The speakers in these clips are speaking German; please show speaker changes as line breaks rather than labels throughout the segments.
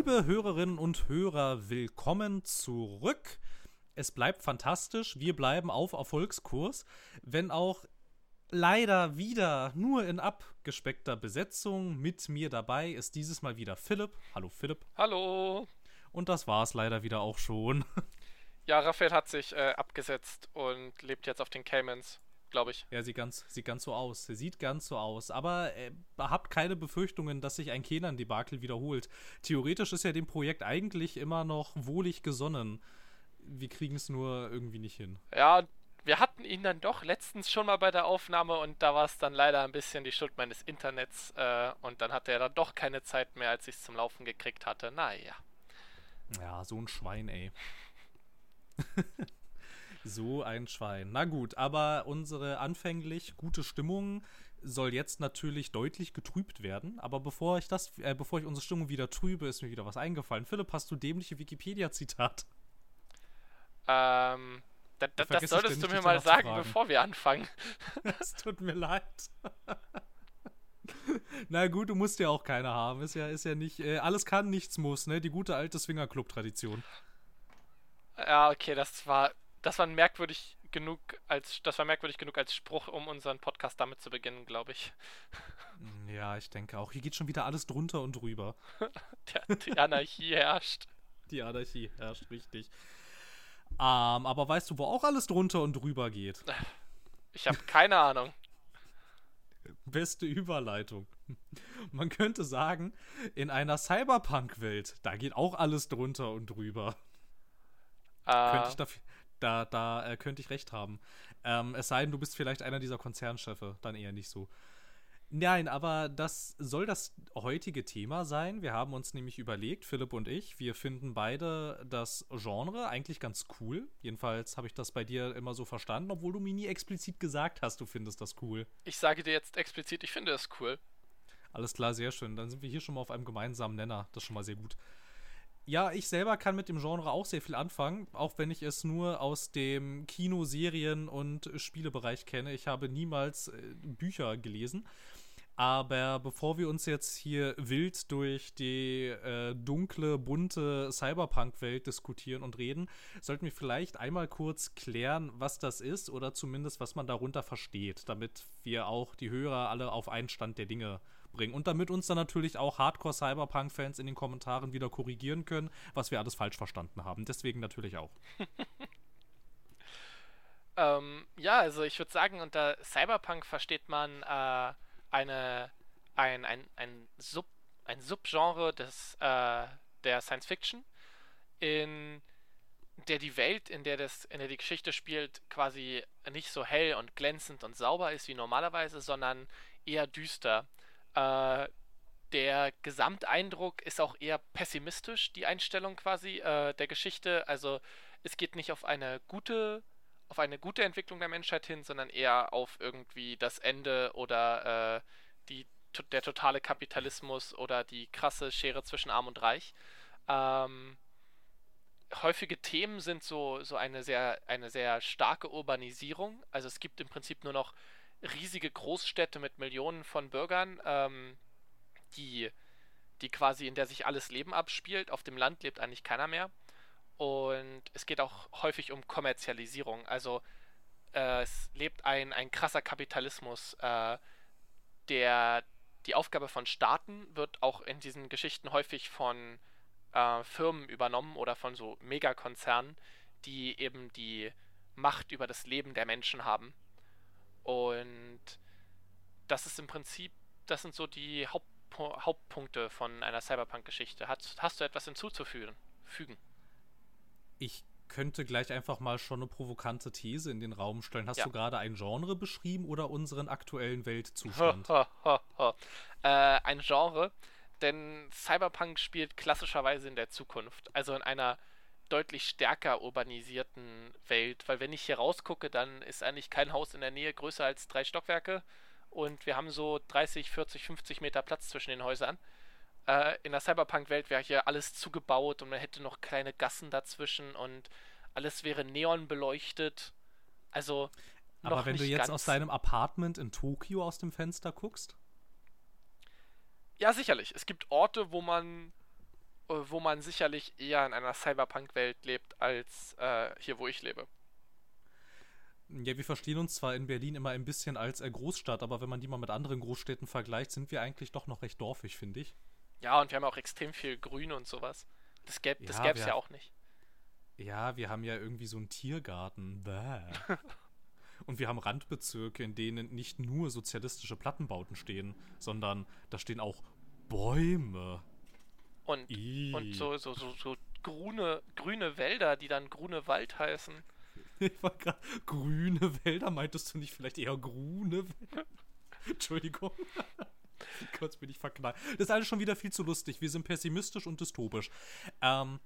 Liebe Hörerinnen und Hörer, willkommen zurück. Es bleibt fantastisch. Wir bleiben auf Erfolgskurs, wenn auch leider wieder nur in abgespeckter Besetzung. Mit mir dabei ist dieses Mal wieder Philipp. Hallo Philipp.
Hallo.
Und das war es leider wieder auch schon.
Ja, Raphael hat sich äh, abgesetzt und lebt jetzt auf den Caymans, glaube ich.
Ja, sieht ganz, sieht ganz so aus. Sieht ganz so aus. Aber äh, habt keine Befürchtungen, dass sich ein Kenan-Debakel wiederholt. Theoretisch ist ja dem Projekt eigentlich immer noch wohlig gesonnen. Wir kriegen es nur irgendwie nicht hin.
Ja, wir hatten ihn dann doch letztens schon mal bei der Aufnahme und da war es dann leider ein bisschen die Schuld meines Internets äh, und dann hatte er dann doch keine Zeit mehr, als ich es zum Laufen gekriegt hatte. Naja.
Ja, so ein Schwein, ey. so ein Schwein. Na gut, aber unsere anfänglich gute Stimmung soll jetzt natürlich deutlich getrübt werden. Aber bevor ich das, äh, bevor ich unsere Stimmung wieder trübe, ist mir wieder was eingefallen. Philipp, hast du dämliche Wikipedia-Zitat?
Ähm, da, da, das solltest du mir mal sagen, bevor wir anfangen.
Es tut mir leid. Na gut, du musst ja auch keine haben. Ist ja, ist ja nicht, äh, alles kann, nichts muss, ne? Die gute alte Swingerclub-Tradition.
Ja, okay, das war, das war merkwürdig genug als, das war merkwürdig genug als Spruch, um unseren Podcast damit zu beginnen, glaube ich.
Ja, ich denke auch. Hier geht schon wieder alles drunter und drüber.
Der, die Anarchie herrscht.
Die Anarchie herrscht, richtig. Ähm, aber weißt du, wo auch alles drunter und drüber geht?
Ich habe keine Ahnung.
Beste Überleitung. Man könnte sagen, in einer Cyberpunk-Welt, da geht auch alles drunter und drüber. Äh, könnte ich da, da, da äh, könnte ich recht haben. Ähm, es sei denn, du bist vielleicht einer dieser Konzernchefe, dann eher nicht so. Nein, aber das soll das heutige Thema sein. Wir haben uns nämlich überlegt, Philipp und ich, wir finden beide das Genre eigentlich ganz cool. Jedenfalls habe ich das bei dir immer so verstanden, obwohl du mir nie explizit gesagt hast, du findest das cool.
Ich sage dir jetzt explizit, ich finde es cool.
Alles klar, sehr schön. Dann sind wir hier schon mal auf einem gemeinsamen Nenner. Das ist schon mal sehr gut. Ja, ich selber kann mit dem Genre auch sehr viel anfangen, auch wenn ich es nur aus dem Kino, Serien und Spielebereich kenne. Ich habe niemals äh, Bücher gelesen. Aber bevor wir uns jetzt hier wild durch die äh, dunkle, bunte Cyberpunk-Welt diskutieren und reden, sollten wir vielleicht einmal kurz klären, was das ist oder zumindest, was man darunter versteht, damit wir auch die Hörer alle auf einen Stand der Dinge bringen. Und damit uns dann natürlich auch Hardcore-Cyberpunk-Fans in den Kommentaren wieder korrigieren können, was wir alles falsch verstanden haben. Deswegen natürlich auch.
ähm, ja, also ich würde sagen, unter Cyberpunk versteht man äh eine, ein, ein, ein, Sub, ein Subgenre des, äh, der Science Fiction, in der die Welt, in der, das, in der die Geschichte spielt, quasi nicht so hell und glänzend und sauber ist wie normalerweise, sondern eher düster. Äh, der Gesamteindruck ist auch eher pessimistisch, die Einstellung quasi äh, der Geschichte. Also es geht nicht auf eine gute auf eine gute Entwicklung der Menschheit hin, sondern eher auf irgendwie das Ende oder äh, die, der totale Kapitalismus oder die krasse Schere zwischen Arm und Reich. Ähm, häufige Themen sind so, so eine, sehr, eine sehr starke Urbanisierung. Also es gibt im Prinzip nur noch riesige Großstädte mit Millionen von Bürgern, ähm, die, die quasi in der sich alles Leben abspielt. Auf dem Land lebt eigentlich keiner mehr. Und es geht auch häufig um Kommerzialisierung. Also äh, es lebt ein, ein krasser Kapitalismus. Äh, der, die Aufgabe von Staaten wird auch in diesen Geschichten häufig von äh, Firmen übernommen oder von so Megakonzernen, die eben die Macht über das Leben der Menschen haben. Und das ist im Prinzip, das sind so die Haupt, Hauptpunkte von einer Cyberpunk-Geschichte. Hast, hast du etwas hinzuzufügen? Fügen?
Ich könnte gleich einfach mal schon eine provokante These in den Raum stellen. Hast
Ja.
du gerade ein Genre beschrieben oder unseren aktuellen Weltzustand?
äh, ein Genre, denn Cyberpunk spielt klassischerweise in der Zukunft, also in einer deutlich stärker urbanisierten Welt, weil wenn ich hier rausgucke, dann ist eigentlich kein Haus in der Nähe größer als drei Stockwerke und wir haben so 30, 40, 50 Meter Platz zwischen den Häusern. Äh, in der Cyberpunk-Welt wäre hier alles zugebaut und man hätte noch kleine Gassen dazwischen und alles wäre neon beleuchtet. Also
Aber wenn du jetzt aus deinem Apartment in Tokio aus dem Fenster guckst,
Ja, sicherlich. Es gibt Orte, wo man wo man sicherlich eher in einer Cyberpunk-Welt lebt, als äh, hier, wo ich lebe.
Ja, wir verstehen uns zwar in Berlin immer ein bisschen als äh, Großstadt, aber wenn man die mal mit anderen Großstädten vergleicht, sind wir eigentlich doch noch recht dorfig, finde ich.
Ja, und wir haben auch extrem viel Grün und sowas. Das gäbe es ja, ja auch nicht.
Ja, wir haben ja irgendwie so einen Tiergarten. Bäh. und wir haben Randbezirke, in denen nicht nur sozialistische Plattenbauten stehen, sondern da stehen auch Bäume.
Und, und so, so, so, so grüne, grüne Wälder, die dann grüne Wald heißen.
Ich war gerade, grüne Wälder, meintest du nicht vielleicht eher grüne Wälder? Entschuldigung. Kurz bin ich verknallt. Das ist alles schon wieder viel zu lustig. Wir sind pessimistisch und dystopisch. Ähm,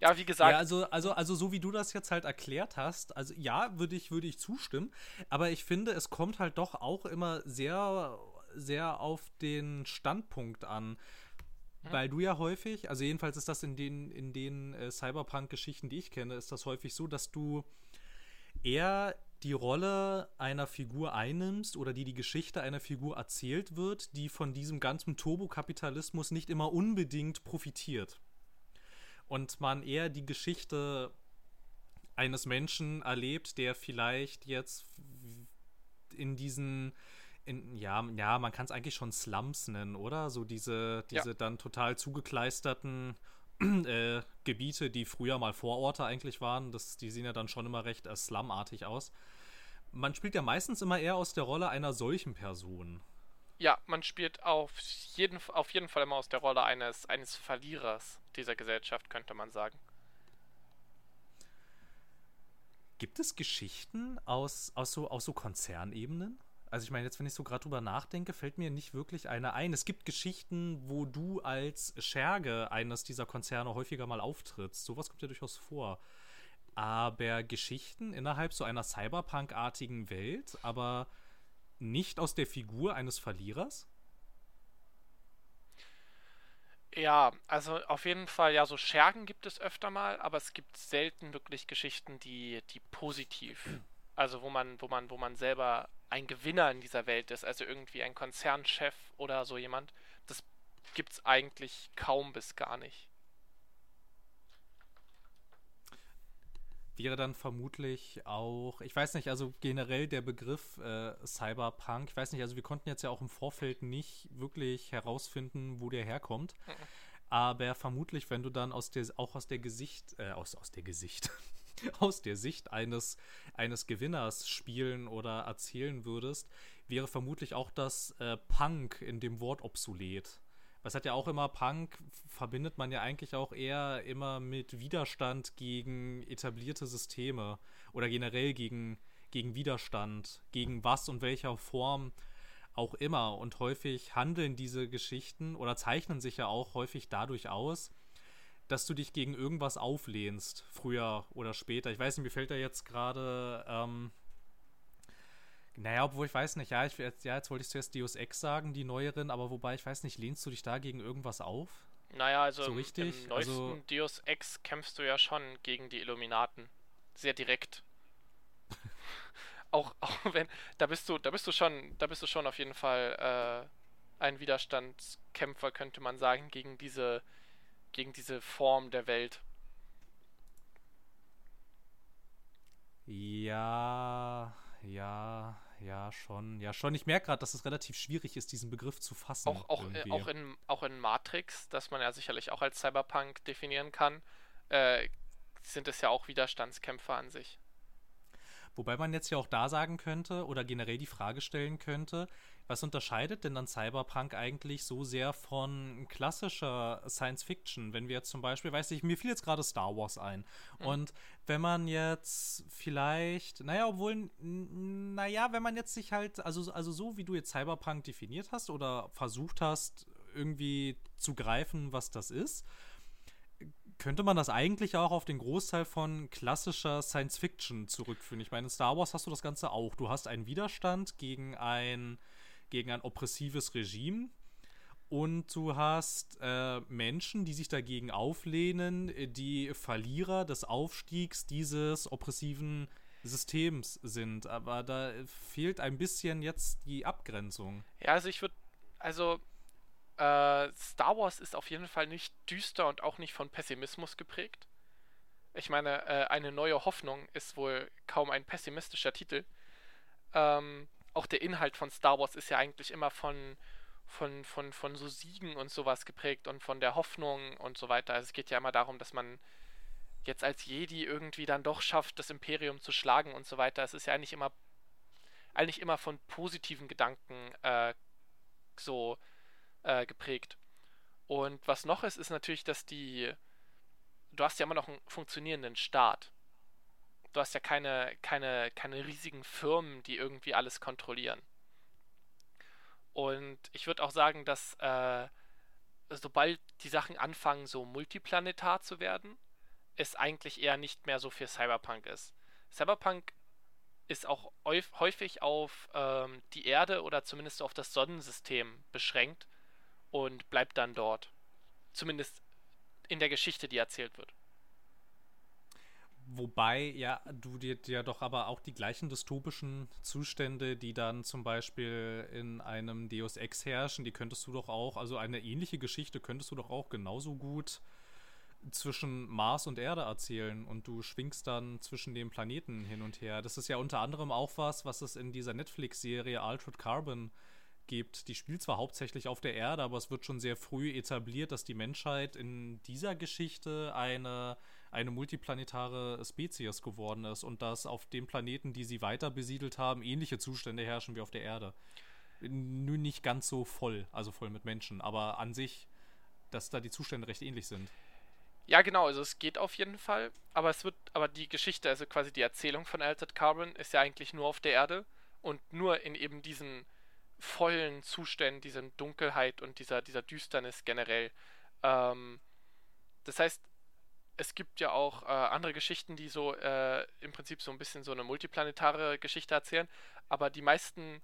ja, wie gesagt. Ja,
also, also, also so wie du das jetzt halt erklärt hast, also ja, würde ich, würde ich zustimmen. Aber ich finde, es kommt halt doch auch immer sehr, sehr auf den Standpunkt an. Weil du ja häufig, also jedenfalls ist das in den, in den äh, Cyberpunk-Geschichten, die ich kenne, ist das häufig so, dass du eher die Rolle einer Figur einnimmst oder die die Geschichte einer Figur erzählt wird, die von diesem ganzen Turbokapitalismus nicht immer unbedingt profitiert. Und man eher die Geschichte eines Menschen erlebt, der vielleicht jetzt in diesen in, ja, ja, man kann es eigentlich schon Slums nennen, oder? So diese, diese ja. dann total zugekleisterten äh, Gebiete, die früher mal Vororte eigentlich waren, das, die sehen ja dann schon immer recht äh, slumartig aus. Man spielt ja meistens immer eher aus der Rolle einer solchen Person.
Ja, man spielt auf jeden, auf jeden Fall immer aus der Rolle eines, eines Verlierers dieser Gesellschaft, könnte man sagen.
Gibt es Geschichten aus, aus, so, aus so Konzernebenen? Also ich meine, jetzt wenn ich so gerade drüber nachdenke, fällt mir nicht wirklich eine ein. Es gibt Geschichten, wo du als Scherge eines dieser Konzerne häufiger mal auftrittst. Sowas kommt ja durchaus vor. Aber Geschichten innerhalb so einer Cyberpunk-artigen Welt, aber nicht aus der Figur eines Verlierers?
Ja, also auf jeden Fall, ja, so Schergen gibt es öfter mal, aber es gibt selten wirklich Geschichten, die, die positiv, also wo man, wo man, wo man selber ein Gewinner in dieser Welt ist, also irgendwie ein Konzernchef oder so jemand, das gibt's eigentlich kaum bis gar nicht.
Wäre dann vermutlich auch, ich weiß nicht, also generell der Begriff äh, Cyberpunk, ich weiß nicht, also wir konnten jetzt ja auch im Vorfeld nicht wirklich herausfinden, wo der herkommt. Mhm. Aber vermutlich, wenn du dann aus der, auch aus der Gesicht, äh, aus, aus der Gesicht, aus der Sicht eines, eines Gewinners spielen oder erzählen würdest, wäre vermutlich auch das äh, Punk in dem Wort obsolet. Was hat ja auch immer Punk, verbindet man ja eigentlich auch eher immer mit Widerstand gegen etablierte Systeme oder generell gegen, gegen Widerstand, gegen was und welcher Form auch immer. Und häufig handeln diese Geschichten oder zeichnen sich ja auch häufig dadurch aus, dass du dich gegen irgendwas auflehnst, früher oder später. Ich weiß nicht, mir fällt da jetzt gerade, ähm, naja, obwohl ich weiß nicht, ja, ich, jetzt, ja, jetzt wollte ich zuerst Deus Ex sagen, die neueren, aber wobei ich weiß nicht, lehnst du dich da gegen irgendwas auf?
Naja, also so richtig? im neuesten also, Deus Ex kämpfst du ja schon gegen die Illuminaten. Sehr direkt. auch, auch wenn, da bist du, da bist du schon, da bist du schon auf jeden Fall äh, ein Widerstandskämpfer, könnte man sagen, gegen diese gegen diese Form der Welt.
Ja, ja, ja, schon. Ja, schon. Ich merke gerade, dass es relativ schwierig ist, diesen Begriff zu fassen.
Auch, auch, äh, auch, in, auch in Matrix, das man ja sicherlich auch als Cyberpunk definieren kann, äh, sind es ja auch Widerstandskämpfer an sich.
Wobei man jetzt ja auch da sagen könnte oder generell die Frage stellen könnte, was unterscheidet denn dann Cyberpunk eigentlich so sehr von klassischer Science Fiction? Wenn wir jetzt zum Beispiel, weiß ich, mir fiel jetzt gerade Star Wars ein. Mhm. Und wenn man jetzt vielleicht, naja, obwohl, naja, wenn man jetzt sich halt, also, also so wie du jetzt Cyberpunk definiert hast oder versucht hast, irgendwie zu greifen, was das ist, könnte man das eigentlich auch auf den Großteil von klassischer Science Fiction zurückführen. Ich meine, in Star Wars hast du das Ganze auch. Du hast einen Widerstand gegen ein gegen ein oppressives Regime. Und du hast äh, Menschen, die sich dagegen auflehnen, die Verlierer des Aufstiegs dieses oppressiven Systems sind. Aber da fehlt ein bisschen jetzt die Abgrenzung.
Ja, also ich würde, also äh, Star Wars ist auf jeden Fall nicht düster und auch nicht von Pessimismus geprägt. Ich meine, äh, eine neue Hoffnung ist wohl kaum ein pessimistischer Titel. Ähm, auch der Inhalt von Star Wars ist ja eigentlich immer von, von, von, von so Siegen und sowas geprägt und von der Hoffnung und so weiter. Also es geht ja immer darum, dass man jetzt als Jedi irgendwie dann doch schafft, das Imperium zu schlagen und so weiter. Es ist ja eigentlich immer, eigentlich immer von positiven Gedanken äh, so äh, geprägt. Und was noch ist, ist natürlich, dass die, du hast ja immer noch einen funktionierenden Staat. Du hast ja keine, keine, keine riesigen Firmen, die irgendwie alles kontrollieren. Und ich würde auch sagen, dass äh, sobald die Sachen anfangen, so multiplanetar zu werden, es eigentlich eher nicht mehr so für Cyberpunk ist. Cyberpunk ist auch häufig auf ähm, die Erde oder zumindest auf das Sonnensystem beschränkt und bleibt dann dort. Zumindest in der Geschichte, die erzählt wird.
Wobei, ja, du dir ja doch aber auch die gleichen dystopischen Zustände, die dann zum Beispiel in einem Deus Ex herrschen, die könntest du doch auch, also eine ähnliche Geschichte könntest du doch auch genauso gut zwischen Mars und Erde erzählen und du schwingst dann zwischen den Planeten hin und her. Das ist ja unter anderem auch was, was es in dieser Netflix-Serie Altered Carbon gibt. Die spielt zwar hauptsächlich auf der Erde, aber es wird schon sehr früh etabliert, dass die Menschheit in dieser Geschichte eine eine multiplanetare Spezies geworden ist und dass auf dem Planeten, die sie weiter besiedelt haben, ähnliche Zustände herrschen wie auf der Erde. Nur nicht ganz so voll, also voll mit Menschen, aber an sich, dass da die Zustände recht ähnlich sind.
Ja, genau, also es geht auf jeden Fall, aber es wird, aber die Geschichte, also quasi die Erzählung von Altered Carbon ist ja eigentlich nur auf der Erde und nur in eben diesen vollen Zuständen, dieser Dunkelheit und dieser, dieser Düsternis generell. Ähm, das heißt, es gibt ja auch äh, andere Geschichten, die so äh, im Prinzip so ein bisschen so eine multiplanetare Geschichte erzählen, aber die meisten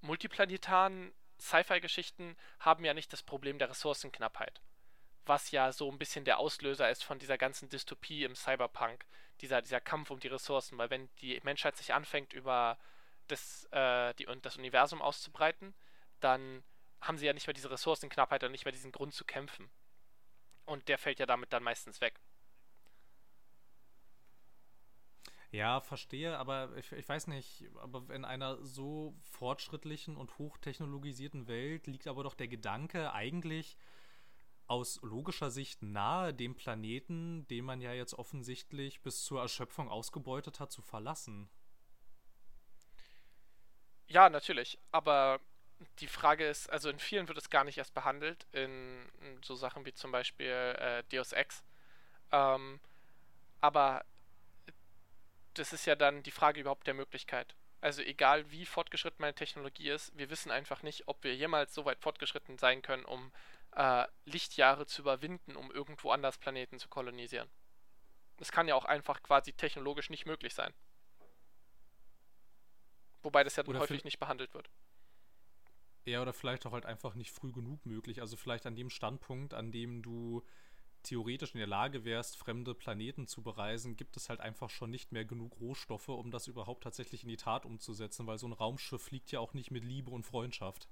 multiplanetaren Sci-Fi-Geschichten haben ja nicht das Problem der Ressourcenknappheit, was ja so ein bisschen der Auslöser ist von dieser ganzen Dystopie im Cyberpunk, dieser, dieser Kampf um die Ressourcen, weil wenn die Menschheit sich anfängt, über das, äh, die, das Universum auszubreiten, dann haben sie ja nicht mehr diese Ressourcenknappheit und nicht mehr diesen Grund zu kämpfen. Und der fällt ja damit dann meistens weg.
Ja, verstehe, aber ich, ich, weiß nicht, aber in einer so fortschrittlichen und hochtechnologisierten Welt liegt aber doch der Gedanke eigentlich aus logischer Sicht nahe, dem Planeten, den man ja jetzt offensichtlich bis zur Erschöpfung ausgebeutet hat, zu verlassen.
Ja, natürlich, aber die Frage ist, also in vielen wird es gar nicht erst behandelt, in, so Sachen wie zum Beispiel äh, Deus Ex. Ähm, aber das ist ja dann die Frage überhaupt der Möglichkeit. Also egal wie fortgeschritten meine Technologie ist, wir wissen einfach nicht, ob wir jemals so weit fortgeschritten sein können, um äh, Lichtjahre zu überwinden, um irgendwo anders Planeten zu kolonisieren. Es kann ja auch einfach quasi technologisch nicht möglich sein. Wobei das ja dann häufig nicht behandelt wird.
Ja, oder vielleicht auch halt einfach nicht früh genug möglich. Also vielleicht an dem Standpunkt, an dem du theoretisch in der Lage wärst, fremde Planeten zu bereisen, gibt es halt einfach schon nicht mehr genug Rohstoffe, um das überhaupt tatsächlich in die Tat umzusetzen, weil so ein Raumschiff fliegt ja auch nicht mit Liebe und Freundschaft.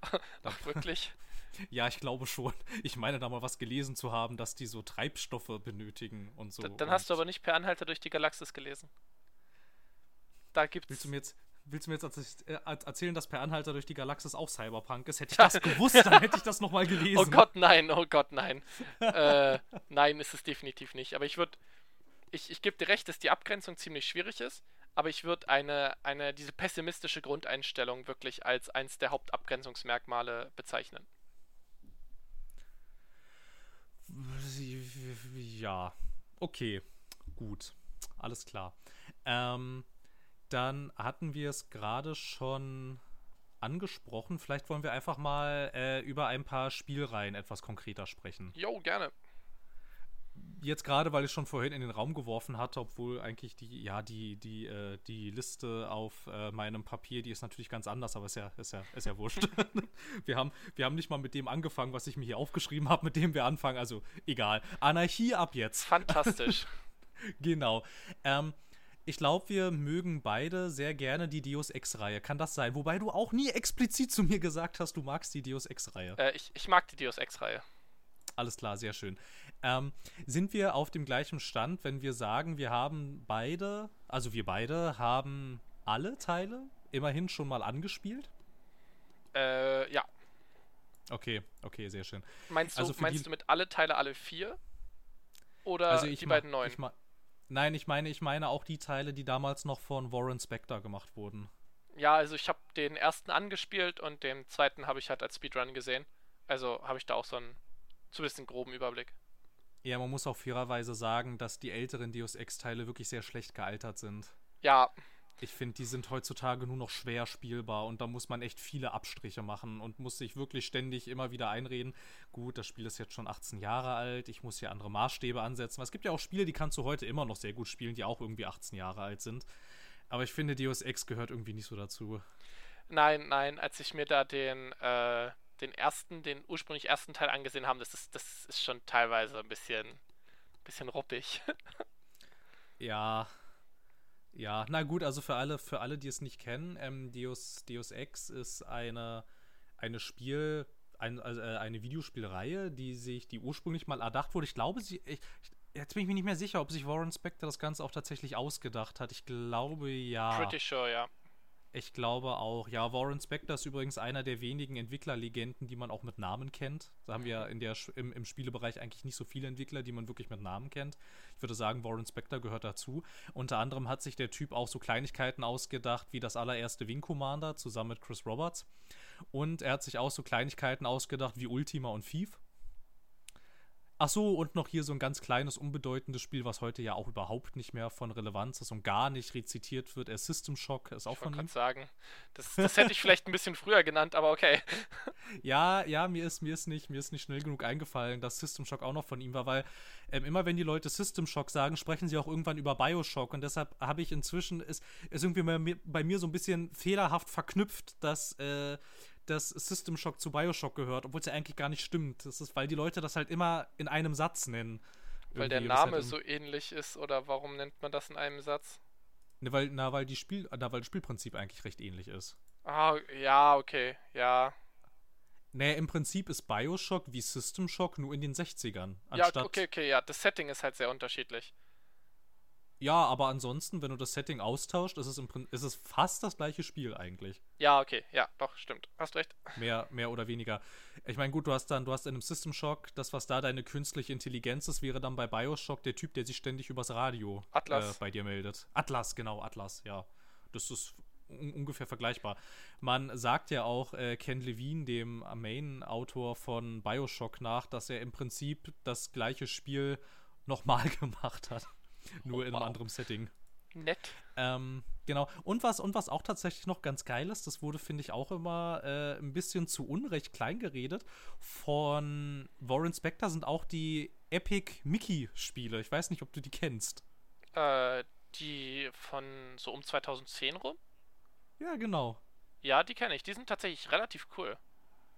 Ach, wirklich?
ja, ich glaube schon. Ich meine da mal was gelesen zu haben, dass die so Treibstoffe benötigen und so.
dann hast du aber nicht per Anhalter durch die Galaxis gelesen.
Da gibt's. Willst du mir jetzt, Willst du mir jetzt äh, erzählen, dass Per Anhalter durch die Galaxis auch Cyberpunk ist? Hätte ich das gewusst, dann hätte ich das nochmal gelesen.
Oh Gott, nein, oh Gott, nein. äh, nein, ist es definitiv nicht. Aber ich würde, ich, ich gebe dir recht, dass die Abgrenzung ziemlich schwierig ist, aber ich würde eine, eine, diese pessimistische Grundeinstellung wirklich als eins der Hauptabgrenzungsmerkmale bezeichnen.
Ja, okay, gut, alles klar. Ähm, dann hatten wir es gerade schon angesprochen. Vielleicht wollen wir einfach mal äh, über ein paar Spielreihen etwas konkreter sprechen.
Jo, gerne.
Jetzt gerade, weil ich schon vorhin in den Raum geworfen hatte, obwohl eigentlich die, ja, die, die, äh, die Liste auf äh, meinem Papier, die ist natürlich ganz anders, aber ist ja, ist ja, ist ja wurscht. wir, haben, wir haben nicht mal mit dem angefangen, was ich mir hier aufgeschrieben habe, mit dem wir anfangen. Also egal. Anarchie ab jetzt.
Fantastisch.
genau. Ähm, ich glaube, wir mögen beide sehr gerne die Deus Ex-Reihe. Kann das sein? Wobei du auch nie explizit zu mir gesagt hast, du magst die Deus Ex-Reihe.
Äh, ich, ich mag die Deus Ex-Reihe.
Alles klar, sehr schön. Ähm, sind wir auf dem gleichen Stand, wenn wir sagen, wir haben beide, also wir beide haben alle Teile immerhin schon mal angespielt?
Äh, ja.
Okay, okay, sehr schön.
Meinst du, also meinst du mit alle Teile alle vier? Oder
also die
beiden neuen?
Ich Nein, ich meine, ich meine auch die Teile, die damals noch von Warren Spector gemacht wurden.
Ja, also ich habe den ersten angespielt und den zweiten habe ich halt als Speedrun gesehen. Also habe ich da auch so einen zumindest einen groben Überblick.
Ja, man muss auch fairerweise sagen, dass die älteren Deus Ex-Teile wirklich sehr schlecht gealtert sind.
Ja,
ich finde, die sind heutzutage nur noch schwer spielbar und da muss man echt viele Abstriche machen und muss sich wirklich ständig immer wieder einreden. Gut, das Spiel ist jetzt schon 18 Jahre alt, ich muss hier andere Maßstäbe ansetzen. Es gibt ja auch Spiele, die kannst du heute immer noch sehr gut spielen, die auch irgendwie 18 Jahre alt sind. Aber ich finde, Deus Ex gehört irgendwie nicht so dazu.
Nein, nein, als ich mir da den, äh, den ersten, den ursprünglich ersten Teil angesehen habe, das ist, das ist schon teilweise ein bisschen, bisschen ruppig.
ja, ja, na gut, also für alle, für alle, die es nicht kennen, ähm, Deus, Deus Ex ist eine, eine Spiel, ein, also äh, eine Videospielreihe, die sich, die ursprünglich mal erdacht wurde. Ich glaube, sie, ich, jetzt bin ich mir nicht mehr sicher, ob sich Warren Spector das Ganze auch tatsächlich ausgedacht hat. Ich glaube ja.
Pretty sure, ja.
Ich glaube auch. Ja, Warren Spector ist übrigens einer der wenigen Entwicklerlegenden, die man auch mit Namen kennt. Da haben wir in der, im, im Spielebereich eigentlich nicht so viele Entwickler, die man wirklich mit Namen kennt. Ich würde sagen, Warren Spector gehört dazu. Unter anderem hat sich der Typ auch so Kleinigkeiten ausgedacht, wie das allererste Wing Commander zusammen mit Chris Roberts. Und er hat sich auch so Kleinigkeiten ausgedacht wie Ultima und Thief. Ach so, und noch hier so ein ganz kleines, unbedeutendes Spiel, was heute ja auch überhaupt nicht mehr von Relevanz ist und gar nicht rezitiert wird. Er System Shock ist auch ich von ihm.
sagen, das, das hätte ich vielleicht ein bisschen früher genannt, aber okay.
Ja, ja, mir ist, mir ist nicht, mir ist nicht schnell genug eingefallen, dass System Shock auch noch von ihm war, weil ähm, immer wenn die Leute System Shock sagen, sprechen sie auch irgendwann über Bioshock und deshalb habe ich inzwischen, ist, ist irgendwie bei bei mir so ein bisschen fehlerhaft verknüpft, dass äh, dass System Shock zu Bioshock gehört, obwohl es ja eigentlich gar nicht stimmt. Das ist, weil die Leute das halt immer in einem Satz nennen.
Weil der Name halt so ähnlich ist oder warum nennt man das in einem Satz?
Ne, weil, na, weil die Spiel, na, weil das Spielprinzip eigentlich recht ähnlich ist.
Ah, ja, okay, ja.
Naja, im Prinzip ist Bioshock wie System Shock nur in den 60ern.
Ja, okay, okay, ja. Das Setting ist halt sehr unterschiedlich.
Ja, aber ansonsten, wenn du das Setting austauscht, ist es, im, ist es fast das gleiche Spiel eigentlich.
Ja, okay, ja, doch, stimmt. Hast recht.
Mehr, mehr oder weniger. Ich meine, gut, du hast dann, du hast in einem System Shock, das, was da deine künstliche Intelligenz ist, wäre dann bei Bioshock der Typ, der sich ständig übers Radio
Atlas.
Äh, bei dir meldet. Atlas, genau, Atlas, ja. Das ist un ungefähr vergleichbar. Man sagt ja auch äh, Ken Levine, dem Main-Autor von Bioshock, nach, dass er im Prinzip das gleiche Spiel nochmal gemacht hat. Nur oh, in einem wow. anderen Setting.
Nett.
Ähm, genau. Und was, und was auch tatsächlich noch ganz geil ist, das wurde, finde ich, auch immer äh, ein bisschen zu Unrecht klein geredet. Von Warren Spector sind auch die Epic Mickey-Spiele. Ich weiß nicht, ob du die kennst.
Äh, die von so um 2010 rum?
Ja, genau.
Ja, die kenne ich. Die sind tatsächlich relativ cool.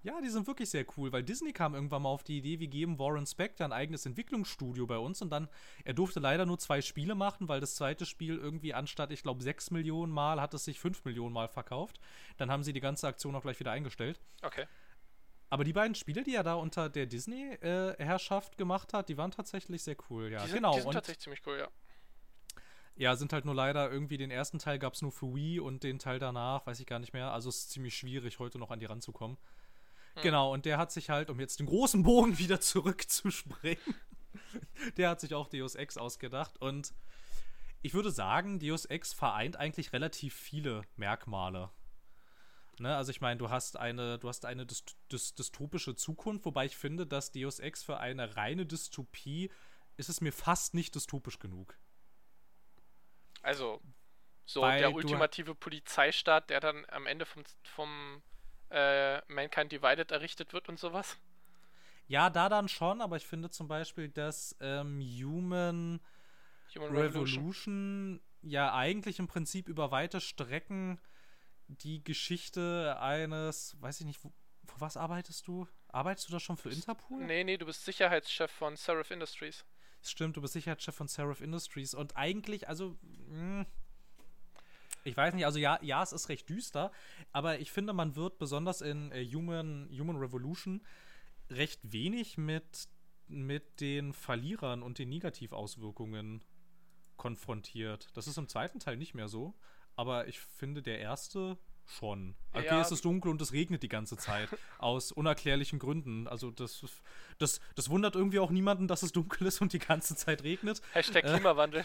Ja, die sind wirklich sehr cool, weil Disney kam irgendwann mal auf die Idee, wir geben Warren Spector ein eigenes Entwicklungsstudio bei uns und dann, er durfte leider nur zwei Spiele machen, weil das zweite Spiel irgendwie anstatt, ich glaube, sechs Millionen Mal hat es sich fünf Millionen Mal verkauft. Dann haben sie die ganze Aktion auch gleich wieder eingestellt.
Okay.
Aber die beiden Spiele, die er da unter der Disney-Herrschaft äh, gemacht hat, die waren tatsächlich sehr cool, ja.
Die sind,
genau.
Die sind tatsächlich ziemlich cool, ja.
Ja, sind halt nur leider irgendwie den ersten Teil gab es nur für Wii und den Teil danach, weiß ich gar nicht mehr. Also es ist ziemlich schwierig, heute noch an die ranzukommen. Hm. Genau, und der hat sich halt, um jetzt den großen Bogen wieder zurückzuspringen, der hat sich auch Deus Ex ausgedacht. Und ich würde sagen, Deus Ex vereint eigentlich relativ viele Merkmale. Ne, also ich meine, du hast eine, du hast eine dyst dyst dystopische Zukunft, wobei ich finde, dass Deus Ex für eine reine Dystopie ist es mir fast nicht dystopisch genug.
Also, so Weil der ultimative Polizeistaat, der dann am Ende vom, vom äh, Mankind Divided errichtet wird und sowas?
Ja, da dann schon, aber ich finde zum Beispiel, dass ähm, Human, Human Revolution. Revolution ja eigentlich im Prinzip über weite Strecken die Geschichte eines, weiß ich nicht, wo, für was arbeitest du? Arbeitest du da schon für Interpol?
Nee, nee, du bist Sicherheitschef von Seraph Industries.
Stimmt, du bist Sicherheitschef von Seraph Industries und eigentlich, also, mh, hm, ich weiß nicht, also ja, ja, es ist recht düster, aber ich finde, man wird besonders in äh, Human, Human Revolution recht wenig mit, mit den Verlierern und den Negativauswirkungen konfrontiert. Das ist im zweiten Teil nicht mehr so, aber ich finde, der erste schon. Okay, ja. es ist dunkel und es regnet die ganze Zeit. aus unerklärlichen Gründen. Also das, das, das wundert irgendwie auch niemanden, dass es dunkel ist und die ganze Zeit regnet.
Hashtag äh, Klimawandel.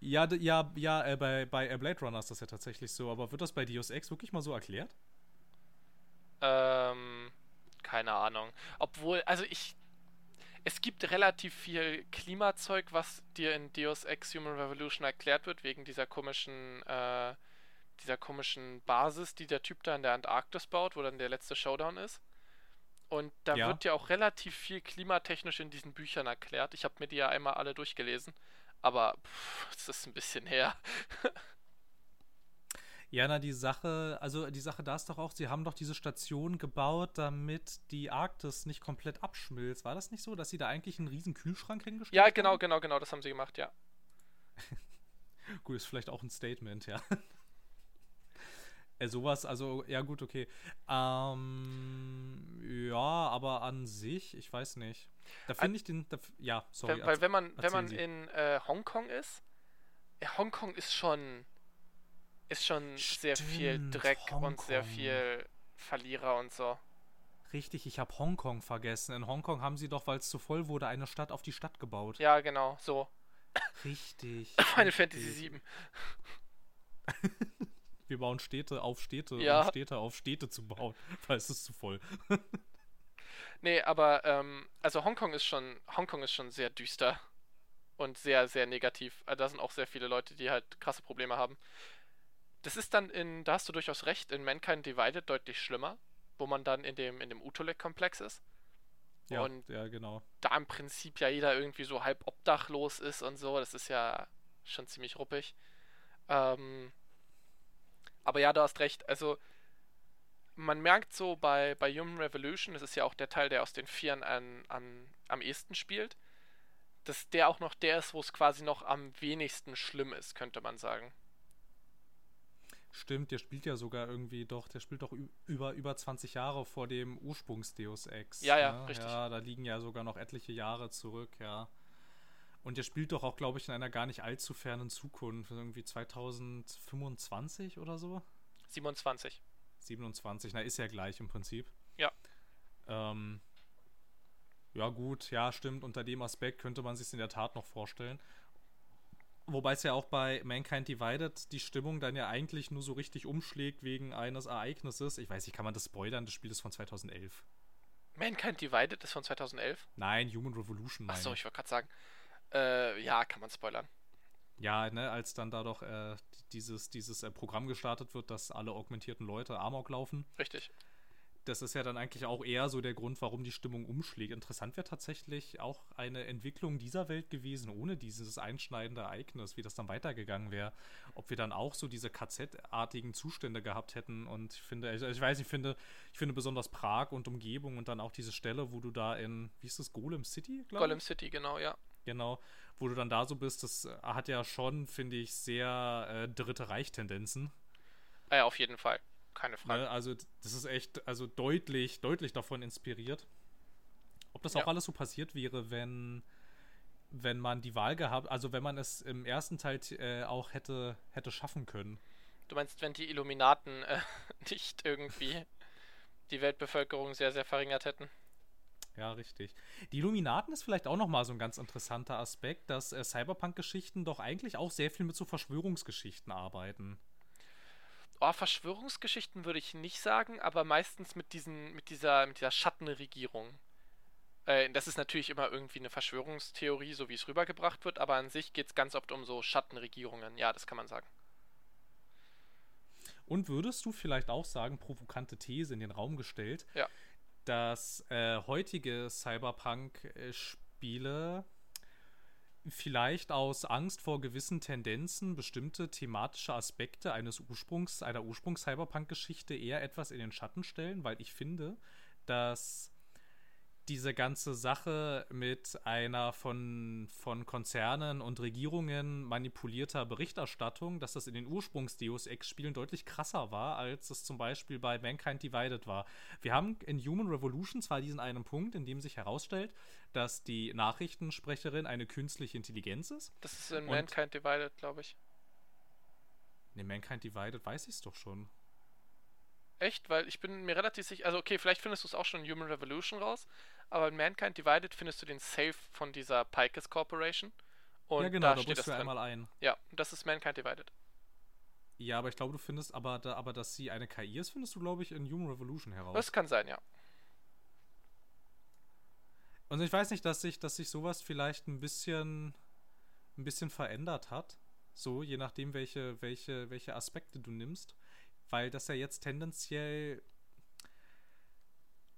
Ja, ja, ja, äh, bei, bei äh, Blade Runner ist das ja tatsächlich so, aber wird das bei Deus Ex wirklich mal so erklärt?
Ähm, keine Ahnung. Obwohl, also ich. Es gibt relativ viel Klimazeug, was dir in Deus Ex Human Revolution erklärt wird, wegen dieser komischen, äh, dieser komischen Basis, die der Typ da in der Antarktis baut, wo dann der letzte Showdown ist. Und da ja. wird ja auch relativ viel klimatechnisch in diesen Büchern erklärt. Ich habe mir die ja einmal alle durchgelesen. Aber es ist ein bisschen her.
ja, na, die Sache, also die Sache da ist doch auch, sie haben doch diese Station gebaut, damit die Arktis nicht komplett abschmilzt. War das nicht so, dass sie da eigentlich einen riesen Kühlschrank hingestellt
haben? Ja, genau, haben? genau, genau, das haben sie gemacht, ja.
Gut, ist vielleicht auch ein Statement, ja. Äh, sowas, also, ja gut, okay. Ähm, ja, aber an sich, ich weiß nicht. Da finde ich den, da, ja, sorry.
Weil, wenn man, wenn man in äh, Hongkong ist, äh, Hongkong ist schon, ist schon Stimmt, sehr viel Dreck Hongkong. und sehr viel Verlierer und so.
Richtig, ich habe Hongkong vergessen. In Hongkong haben sie doch, weil es zu voll wurde, eine Stadt auf die Stadt gebaut.
Ja, genau, so.
Richtig.
Final Fantasy VII.
Wir bauen Städte auf Städte, ja. um Städte auf Städte zu bauen, weil es ist zu voll.
nee, aber ähm, also Hongkong ist schon Hongkong ist schon sehr düster und sehr sehr negativ. Also da sind auch sehr viele Leute, die halt krasse Probleme haben. Das ist dann in, da hast du durchaus recht, in Mankind Divided deutlich schlimmer, wo man dann in dem in dem Utolek-Komplex ist.
Ja, und ja, genau.
Da im Prinzip ja jeder irgendwie so halb obdachlos ist und so. Das ist ja schon ziemlich ruppig. Ähm, aber ja, du hast recht. Also, man merkt so bei, bei Human Revolution, das ist ja auch der Teil, der aus den Vieren an, an, am ehesten spielt, dass der auch noch der ist, wo es quasi noch am wenigsten schlimm ist, könnte man sagen.
Stimmt, der spielt ja sogar irgendwie doch, der spielt doch über, über 20 Jahre vor dem Ursprungs-Deus Ex.
Ja, ja, ne? richtig.
Ja, da liegen ja sogar noch etliche Jahre zurück, ja. Und der spielt doch auch, glaube ich, in einer gar nicht allzu fernen Zukunft. Irgendwie 2025 oder so?
27.
27, na, ist ja gleich im Prinzip.
Ja.
Ähm, ja, gut, ja, stimmt. Unter dem Aspekt könnte man sich in der Tat noch vorstellen. Wobei es ja auch bei Mankind Divided die Stimmung dann ja eigentlich nur so richtig umschlägt wegen eines Ereignisses. Ich weiß nicht, kann man das spoilern? Das Spiel ist von 2011.
Mankind Divided ist von 2011?
Nein, Human Revolution.
Achso, ich wollte gerade sagen. Äh, ja, kann man spoilern.
Ja, ne, als dann da doch äh, dieses, dieses äh, Programm gestartet wird, dass alle augmentierten Leute Amok laufen.
Richtig.
Das ist ja dann eigentlich auch eher so der Grund, warum die Stimmung umschlägt. Interessant wäre tatsächlich auch eine Entwicklung dieser Welt gewesen, ohne dieses einschneidende Ereignis, wie das dann weitergegangen wäre. Ob wir dann auch so diese KZ-artigen Zustände gehabt hätten. Und ich finde, ich, ich weiß, ich finde, ich finde besonders Prag und Umgebung und dann auch diese Stelle, wo du da in, wie ist das, Golem City,
glaube ich? Golem City, genau, ja.
Genau, wo du dann da so bist, das äh, hat ja schon, finde ich, sehr äh, Dritte Reich-Tendenzen.
Ja, auf jeden Fall. Keine Frage.
Ne? Also, das ist echt, also deutlich, deutlich davon inspiriert. Ob das ja. auch alles so passiert wäre, wenn, wenn man die Wahl gehabt, also wenn man es im ersten Teil äh, auch hätte, hätte schaffen können.
Du meinst, wenn die Illuminaten äh, nicht irgendwie die Weltbevölkerung sehr, sehr verringert hätten?
Ja, richtig. Die Illuminaten ist vielleicht auch nochmal so ein ganz interessanter Aspekt, dass äh, Cyberpunk-Geschichten doch eigentlich auch sehr viel mit so Verschwörungsgeschichten arbeiten.
Oh, Verschwörungsgeschichten würde ich nicht sagen, aber meistens mit diesen, mit dieser, mit dieser Schattenregierung. Äh, das ist natürlich immer irgendwie eine Verschwörungstheorie, so wie es rübergebracht wird, aber an sich geht es ganz oft um so Schattenregierungen. Ja, das kann man sagen.
Und würdest du vielleicht auch sagen, provokante These in den Raum gestellt,
ja
dass äh, heutige Cyberpunk-Spiele vielleicht aus Angst vor gewissen Tendenzen bestimmte thematische Aspekte eines Ursprungs, einer Ursprungs-Cyberpunk-Geschichte eher etwas in den Schatten stellen, weil ich finde, dass diese ganze Sache mit einer von, von Konzernen und Regierungen manipulierter Berichterstattung, dass das in den Ursprungs-Deus Ex-Spielen deutlich krasser war, als es zum Beispiel bei Mankind Divided war. Wir haben in Human Revolution zwar diesen einen Punkt, in dem sich herausstellt, dass die Nachrichtensprecherin eine künstliche Intelligenz ist.
Das ist in Mankind Divided, glaube ich.
Ne, Mankind Divided weiß ich es doch schon.
Echt? Weil ich bin mir relativ sicher, also okay, vielleicht findest du es auch schon in Human Revolution raus, aber in Mankind Divided findest du den Safe von dieser Picus Corporation.
Und ja, genau, da, da steht das du einmal ein.
Ja, das ist Mankind Divided.
Ja, aber ich glaube, du findest, aber, da, aber dass sie eine KI ist, findest du, glaube ich, in Human Revolution heraus.
Das kann sein, ja.
Und ich weiß nicht, dass sich, dass sich sowas vielleicht ein bisschen, ein bisschen verändert hat. So, je nachdem, welche, welche, welche Aspekte du nimmst. Weil das ja jetzt tendenziell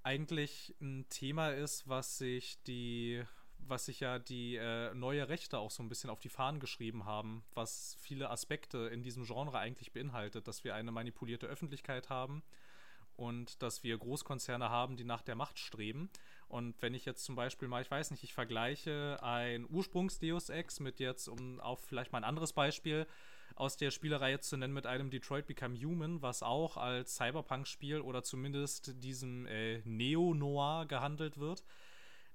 eigentlich ein Thema ist, was sich die, was sich ja die äh, neue Rechte auch so ein bisschen auf die Fahnen geschrieben haben, was viele Aspekte in diesem Genre eigentlich beinhaltet, dass wir eine manipulierte Öffentlichkeit haben und dass wir Großkonzerne haben, die nach der Macht streben. Und wenn ich jetzt zum Beispiel mal, ich weiß nicht, ich vergleiche ein Ursprungs-Deus Ex mit jetzt, um auf vielleicht mal ein anderes Beispiel aus der Spielerei zu nennen, mit einem Detroit Become Human, was auch als Cyberpunk-Spiel oder zumindest diesem äh, Neo-Noir gehandelt wird.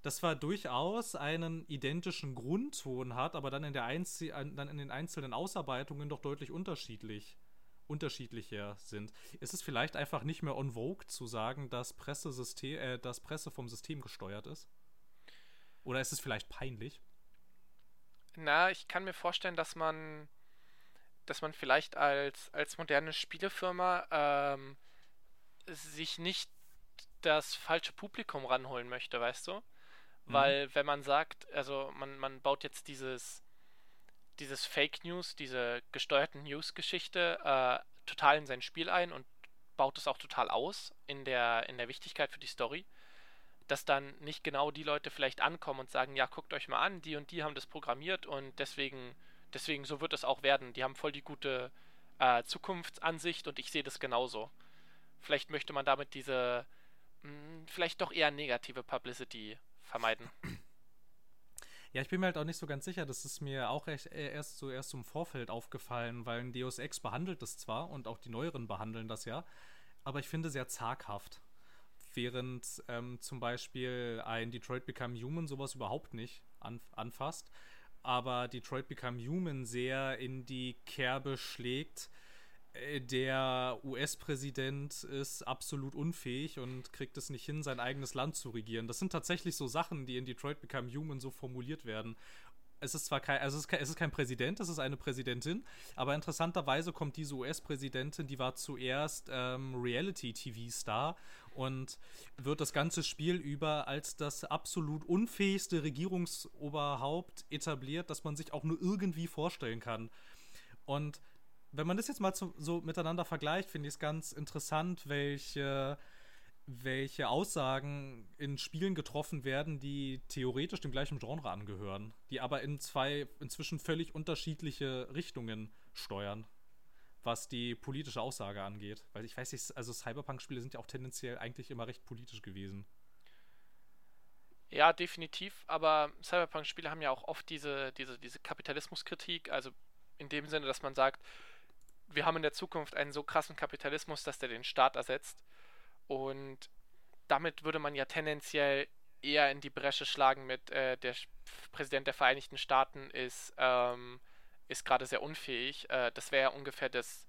Das war durchaus einen identischen Grundton hat, aber dann in, der Einzel dann in den einzelnen Ausarbeitungen doch deutlich unterschiedlich unterschiedlicher sind. Ist es vielleicht einfach nicht mehr on vogue zu sagen, dass, Pressesystem, äh, dass Presse vom System gesteuert ist? Oder ist es vielleicht peinlich?
Na, ich kann mir vorstellen, dass man dass man vielleicht als, als moderne Spielefirma ähm, sich nicht das falsche Publikum ranholen möchte, weißt du? Mhm. Weil wenn man sagt, also man, man baut jetzt dieses, dieses Fake News, diese gesteuerten News-Geschichte äh, total in sein Spiel ein und baut es auch total aus in der, in der Wichtigkeit für die Story, dass dann nicht genau die Leute vielleicht ankommen und sagen, ja, guckt euch mal an, die und die haben das programmiert und deswegen Deswegen, so wird es auch werden. Die haben voll die gute äh, Zukunftsansicht und ich sehe das genauso. Vielleicht möchte man damit diese mh, hm, vielleicht doch eher negative Publicity vermeiden.
Ja, ich bin mir halt auch nicht so ganz sicher. Das ist mir auch recht, äh, erst so erst im Vorfeld aufgefallen, weil ein Deus Ex behandelt das zwar und auch die neueren behandeln das ja, aber ich finde sehr zaghaft. Während ähm, zum Beispiel ein Detroit Become Human sowas überhaupt nicht an, anfasst aber Detroit Become Human sehr in die Kerbe schlägt. Äh, der US-Präsident ist absolut unfähig und kriegt es nicht hin, sein eigenes Land zu regieren. Das sind tatsächlich so Sachen, die in Detroit Become Human so formuliert werden es ist zwar kein, also es ist kein, es ist kein Präsident, es ist eine Präsidentin, aber interessanterweise kommt diese US-Präsidentin, die war zuerst ähm, Reality-TV-Star und wird das ganze Spiel über als das absolut unfähigste Regierungsoberhaupt etabliert, das man sich auch nur irgendwie vorstellen kann. Und wenn man das jetzt mal zu, so miteinander vergleicht, finde ich es ganz interessant, welche welche Aussagen in Spielen getroffen werden, die theoretisch dem gleichen Genre angehören, die aber in zwei inzwischen völlig unterschiedliche Richtungen steuern, was die politische Aussage angeht. Weil ich weiß nicht, also Cyberpunk-Spiele sind ja auch tendenziell eigentlich immer recht politisch gewesen.
Ja, definitiv, aber Cyberpunk-Spiele haben ja auch oft diese, diese, diese Kapitalismuskritik, also in dem Sinne, dass man sagt, wir haben in der Zukunft einen so krassen Kapitalismus, dass der den Staat ersetzt und damit würde man ja tendenziell eher in die Bresche schlagen mit äh, der Präsident der Vereinigten Staaten ist, ähm, ist gerade sehr unfähig. Äh, das wäre ja ungefähr das,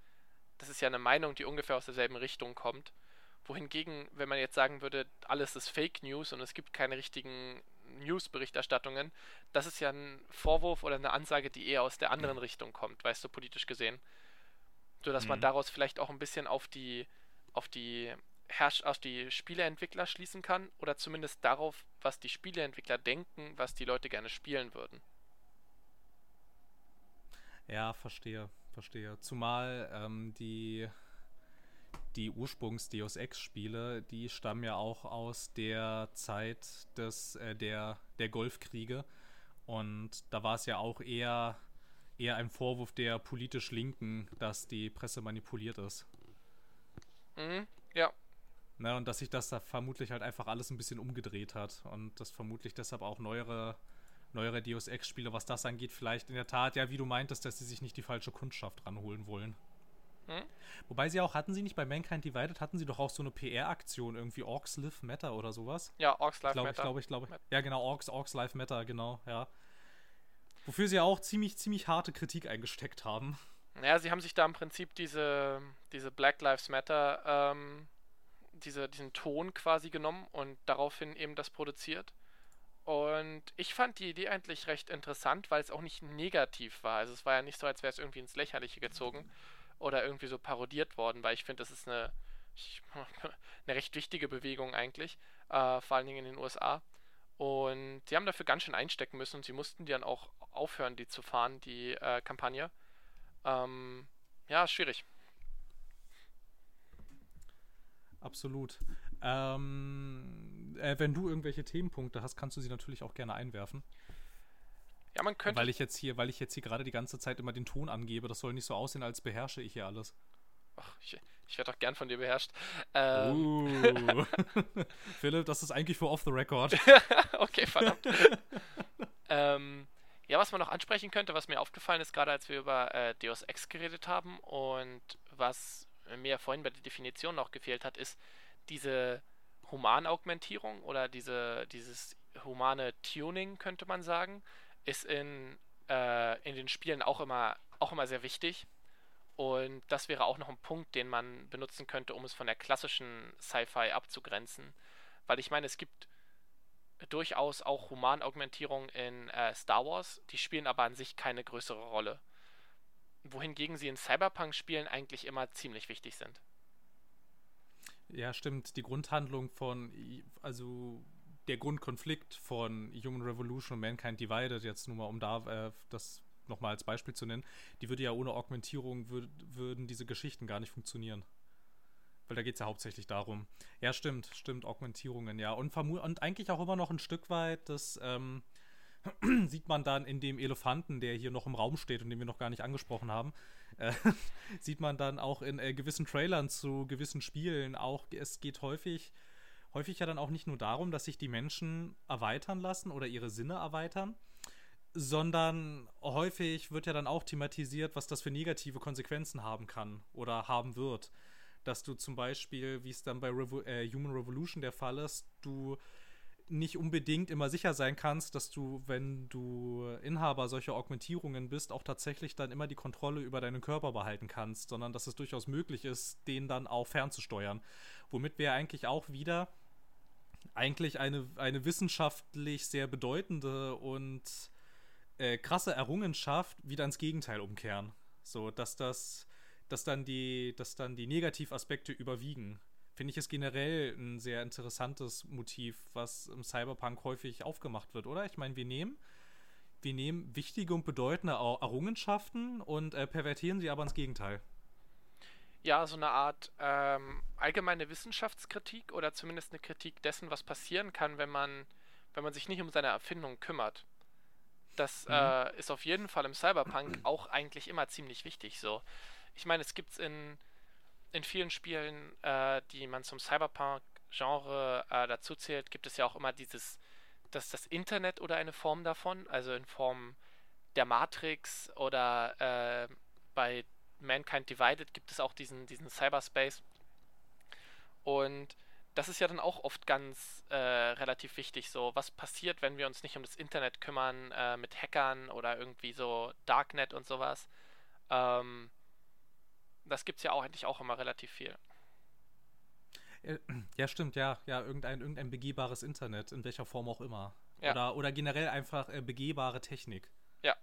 das ist ja eine Meinung, die ungefähr aus derselben Richtung kommt. Wohingegen, wenn man jetzt sagen würde, alles ist Fake News und es gibt keine richtigen News-Berichterstattungen, das ist ja ein Vorwurf oder eine Ansage, die eher aus der anderen Richtung kommt, weißt du, politisch gesehen. So dass mhm. man daraus vielleicht auch ein bisschen auf die, auf die herrscht auf die Spieleentwickler schließen kann oder zumindest darauf, was die Spieleentwickler denken, was die Leute gerne spielen würden.
Ja, verstehe, verstehe. Zumal ähm, die, die Ursprungs-Deus Ex-Spiele, die stammen ja auch aus der Zeit des, äh, der, der Golfkriege. Und da war es ja auch eher, eher ein Vorwurf der politisch Linken, dass die Presse manipuliert ist.
Mhm, ja,
Ne, und dass sich das da vermutlich halt einfach alles ein bisschen umgedreht hat und dass vermutlich deshalb auch neuere, neuere Deus Ex-Spiele, was das angeht, vielleicht in der Tat, ja, wie du meintest, dass sie sich nicht die falsche Kundschaft ranholen wollen. Hm? Wobei sie auch, hatten sie nicht bei Mankind Divided, hatten sie doch auch so eine PR-Aktion, irgendwie Orcs Live Matter oder sowas?
Ja, Orcs Live
Matter. Ich glaube, ich glaube, ja genau, Orcs, Orcs Live Matter, genau, ja. Wofür sie ja auch ziemlich, ziemlich harte Kritik eingesteckt haben.
Naja, sie haben sich da im Prinzip diese, diese Black Lives Matter, ähm, diese, diesen Ton quasi genommen und daraufhin eben das produziert. Und ich fand die Idee eigentlich recht interessant, weil es auch nicht negativ war. Also es war ja nicht so, als wäre es irgendwie ins Lächerliche gezogen oder irgendwie so parodiert worden, weil ich finde, das ist eine, eine recht wichtige Bewegung eigentlich, äh, vor allen Dingen in den USA. Und sie haben dafür ganz schön einstecken müssen und sie mussten die dann auch aufhören, die zu fahren, die äh, Kampagne. Ähm, ja, schwierig.
Absolut. Ähm, äh, wenn du irgendwelche Themenpunkte hast, kannst du sie natürlich auch gerne einwerfen.
Ja, man könnte.
Weil ich jetzt hier, weil ich jetzt hier gerade die ganze Zeit immer den Ton angebe, das soll nicht so aussehen, als beherrsche ich hier alles.
Ach, ich, ich werde doch gern von dir beherrscht. Ähm.
Uh. Philipp, das ist eigentlich für off the record.
okay, verdammt. ähm, ja, was man noch ansprechen könnte, was mir aufgefallen ist, gerade als wir über äh, Deus Ex geredet haben und was mir vorhin bei der Definition noch gefehlt hat, ist diese Humanaugmentierung oder diese, dieses humane Tuning, könnte man sagen ist in, äh, in den Spielen auch immer, auch immer sehr wichtig. Und das wäre auch noch ein Punkt, den man benutzen könnte, um es von der klassischen Sci-Fi abzugrenzen. Weil ich meine, es gibt durchaus auch Humanaugmentierung in äh, Star Wars, die spielen aber an sich keine größere Rolle. Wohingegen sie in Cyberpunk-Spielen eigentlich immer ziemlich wichtig sind.
Ja, stimmt. Die Grundhandlung von, also der Grundkonflikt von Human Revolution und Mankind Divided, jetzt nur mal um da äh, das nochmal als Beispiel zu nennen, die würde ja ohne Augmentierung würd, würden diese Geschichten gar nicht funktionieren. Weil da geht es ja hauptsächlich darum. Ja, stimmt, stimmt, Augmentierungen, ja. Und, und eigentlich auch immer noch ein Stück weit, das ähm, sieht man dann in dem Elefanten, der hier noch im Raum steht und den wir noch gar nicht angesprochen haben, äh, sieht man dann auch in äh, gewissen Trailern zu gewissen Spielen auch, es geht häufig häufig ja dann auch nicht nur darum, dass sich die Menschen erweitern lassen oder ihre Sinne erweitern, sondern häufig wird ja dann auch thematisiert, was das für negative Konsequenzen haben kann oder haben wird. Dass du zum Beispiel, wie es dann bei Revo äh, Human Revolution der Fall ist, du nicht unbedingt immer sicher sein kannst, dass du, wenn du Inhaber solcher Augmentierungen bist, auch tatsächlich dann immer die Kontrolle über deinen Körper behalten kannst, sondern dass es durchaus möglich ist, den dann auch fernzusteuern. Womit wir eigentlich auch wieder eigentlich eine, eine wissenschaftlich sehr bedeutende und äh, krasse Errungenschaft wieder ins Gegenteil umkehren. So, dass das, dass dann die, dass dann die Negativaspekte überwiegen. Finde ich es generell ein sehr interessantes Motiv, was im Cyberpunk häufig aufgemacht wird, oder? Ich meine, wir nehmen, wir nehmen wichtige und bedeutende Errungenschaften und äh, pervertieren sie aber ins Gegenteil
ja, so eine Art ähm, allgemeine Wissenschaftskritik oder zumindest eine Kritik dessen, was passieren kann, wenn man, wenn man sich nicht um seine Erfindung kümmert. Das mhm. äh, ist auf jeden Fall im Cyberpunk auch eigentlich immer ziemlich wichtig. So, ich meine, es gibt in in vielen Spielen, äh, die man zum Cyberpunk-Genre äh, dazu zählt, gibt es ja auch immer dieses, dass das Internet oder eine Form davon, also in Form der Matrix oder äh, bei Mankind Divided gibt es auch diesen, diesen Cyberspace. Und das ist ja dann auch oft ganz äh, relativ wichtig. So, was passiert, wenn wir uns nicht um das Internet kümmern, äh, mit Hackern oder irgendwie so Darknet und sowas. Ähm, das gibt es ja auch eigentlich auch immer relativ viel.
Ja, stimmt, ja. Ja, irgendein, irgendein begehbares Internet, in welcher Form auch immer. Ja. Oder, oder generell einfach äh, begehbare Technik.
Ja.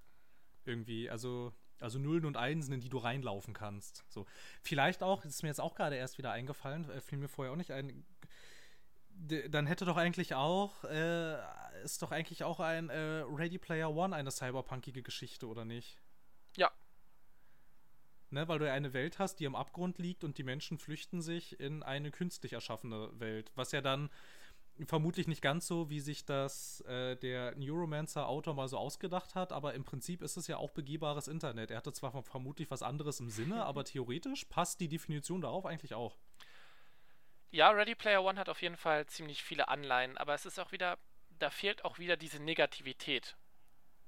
Irgendwie, also also Nullen und Einsen, in die du reinlaufen kannst. So. Vielleicht auch, das ist mir jetzt auch gerade erst wieder eingefallen, äh, fiel mir vorher auch nicht ein. Dann hätte doch eigentlich auch, äh, ist doch eigentlich auch ein äh, Ready Player One eine cyberpunkige Geschichte, oder nicht?
Ja.
Ne, weil du ja eine Welt hast, die am Abgrund liegt und die Menschen flüchten sich in eine künstlich erschaffene Welt. Was ja dann vermutlich nicht ganz so, wie sich das äh, der Neuromancer-Autor mal so ausgedacht hat, aber im Prinzip ist es ja auch begehbares Internet. Er hatte zwar vermutlich was anderes im Sinne, aber theoretisch passt die Definition darauf eigentlich auch.
ja, Ready Player One hat auf jeden Fall ziemlich viele Anleihen, aber es ist auch wieder, da fehlt auch wieder diese Negativität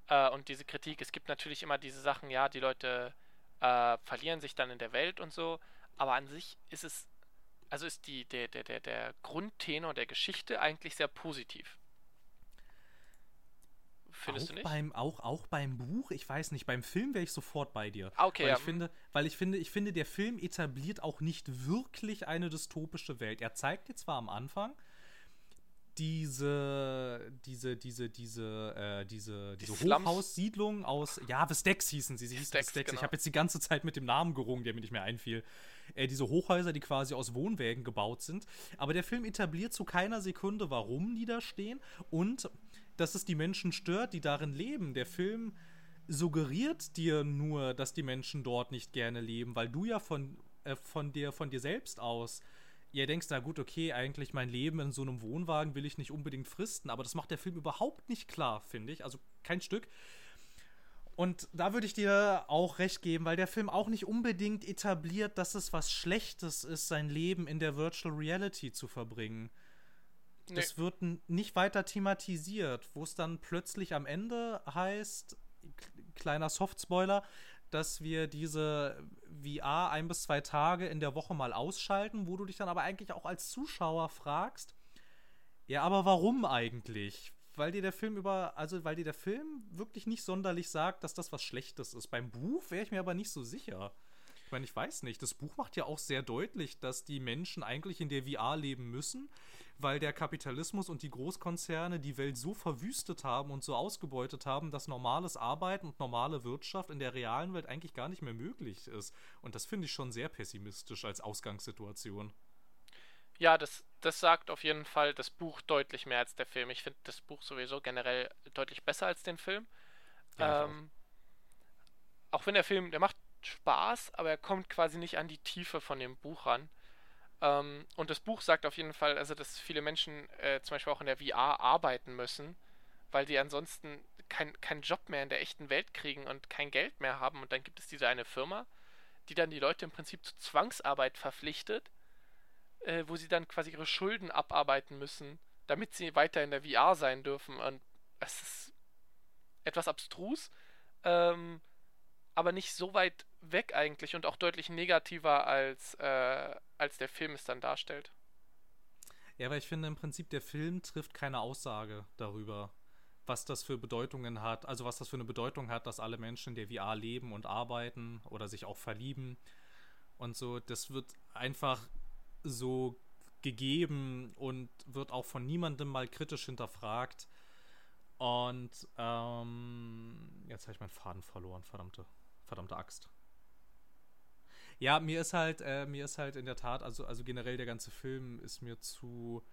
äh, und diese Kritik. Es gibt natürlich immer diese Sachen, ja, die Leute äh, verlieren sich dann in der Welt und so, aber an sich ist es, also ist die, der, der, der, der Grundtenor der Geschichte eigentlich sehr positiv.
Findest auch du nicht? Beim, auch, auch beim Buch, ich weiß nicht, beim Film wäre ich sofort bei dir.
Ah, okay,
weil
ja.
ich finde, weil ich finde, ich finde, der Film etabliert auch nicht wirklich eine dystopische Welt. Er zeigt dir zwar am Anfang, diese, diese, diese, diese, äh, diese, diese die Hochhaussiedlung aus, ja, Vestex hießen sie, sie hießen Vestex. Genau. Ich habe jetzt die ganze Zeit mit dem Namen gerungen, der mir nicht mehr einfiel. Äh, diese Hochhäuser, die quasi aus Wohnwägen gebaut sind. Aber der Film etabliert zu keiner Sekunde, warum die da stehen und dass es die Menschen stört, die darin leben. Der Film suggeriert dir nur, dass die Menschen dort nicht gerne leben, weil du ja von, äh, von, dir, von dir selbst aus ihr denkst, na gut, okay, eigentlich mein Leben in so einem Wohnwagen will ich nicht unbedingt fristen, aber das macht der Film überhaupt nicht klar, finde ich. Also kein Stück. Und da würde ich dir auch recht geben, weil der Film auch nicht unbedingt etabliert, dass es was Schlechtes ist, sein Leben in der Virtual Reality zu verbringen. Nee. Das wird nicht weiter thematisiert, wo es dann plötzlich am Ende heißt, kleiner Softspoiler, dass wir diese VR ein bis zwei Tage in der Woche mal ausschalten, wo du dich dann aber eigentlich auch als Zuschauer fragst, ja, aber warum eigentlich? Weil dir der Film über, also weil dir der Film wirklich nicht sonderlich sagt, dass das was Schlechtes ist. Beim Buch wäre ich mir aber nicht so sicher. Ich meine, ich weiß nicht. Das Buch macht ja auch sehr deutlich, dass die Menschen eigentlich in der VR leben müssen, weil der Kapitalismus und die Großkonzerne die Welt so verwüstet haben und so ausgebeutet haben, dass normales Arbeiten und normale Wirtschaft in der realen Welt eigentlich gar nicht mehr möglich ist. Und das finde ich schon sehr pessimistisch als Ausgangssituation.
Ja, das, das sagt auf jeden Fall das Buch deutlich mehr als der Film. Ich finde das Buch sowieso generell deutlich besser als den Film. Ja, ähm, auch wenn der Film, der macht Spaß, aber er kommt quasi nicht an die Tiefe von dem Buch ran. Ähm, und das Buch sagt auf jeden Fall, also dass viele Menschen äh, zum Beispiel auch in der VR arbeiten müssen, weil die ansonsten keinen kein Job mehr in der echten Welt kriegen und kein Geld mehr haben. Und dann gibt es diese eine Firma, die dann die Leute im Prinzip zu Zwangsarbeit verpflichtet, äh, wo sie dann quasi ihre Schulden abarbeiten müssen, damit sie weiter in der VR sein dürfen. Und es ist etwas abstrus, ähm, aber nicht so weit weg eigentlich und auch deutlich negativer als, äh, als der Film es dann darstellt.
Ja, aber ich finde im Prinzip, der Film trifft keine Aussage darüber, was das für Bedeutungen hat, also was das für eine Bedeutung hat, dass alle Menschen in der VR leben und arbeiten oder sich auch verlieben und so. Das wird einfach so gegeben und wird auch von niemandem mal kritisch hinterfragt. Und ähm, jetzt habe ich meinen Faden verloren, verdammte, verdammte Axt. Ja, mir ist halt, äh, mir ist halt in der Tat, also, also generell der ganze Film ist mir zu,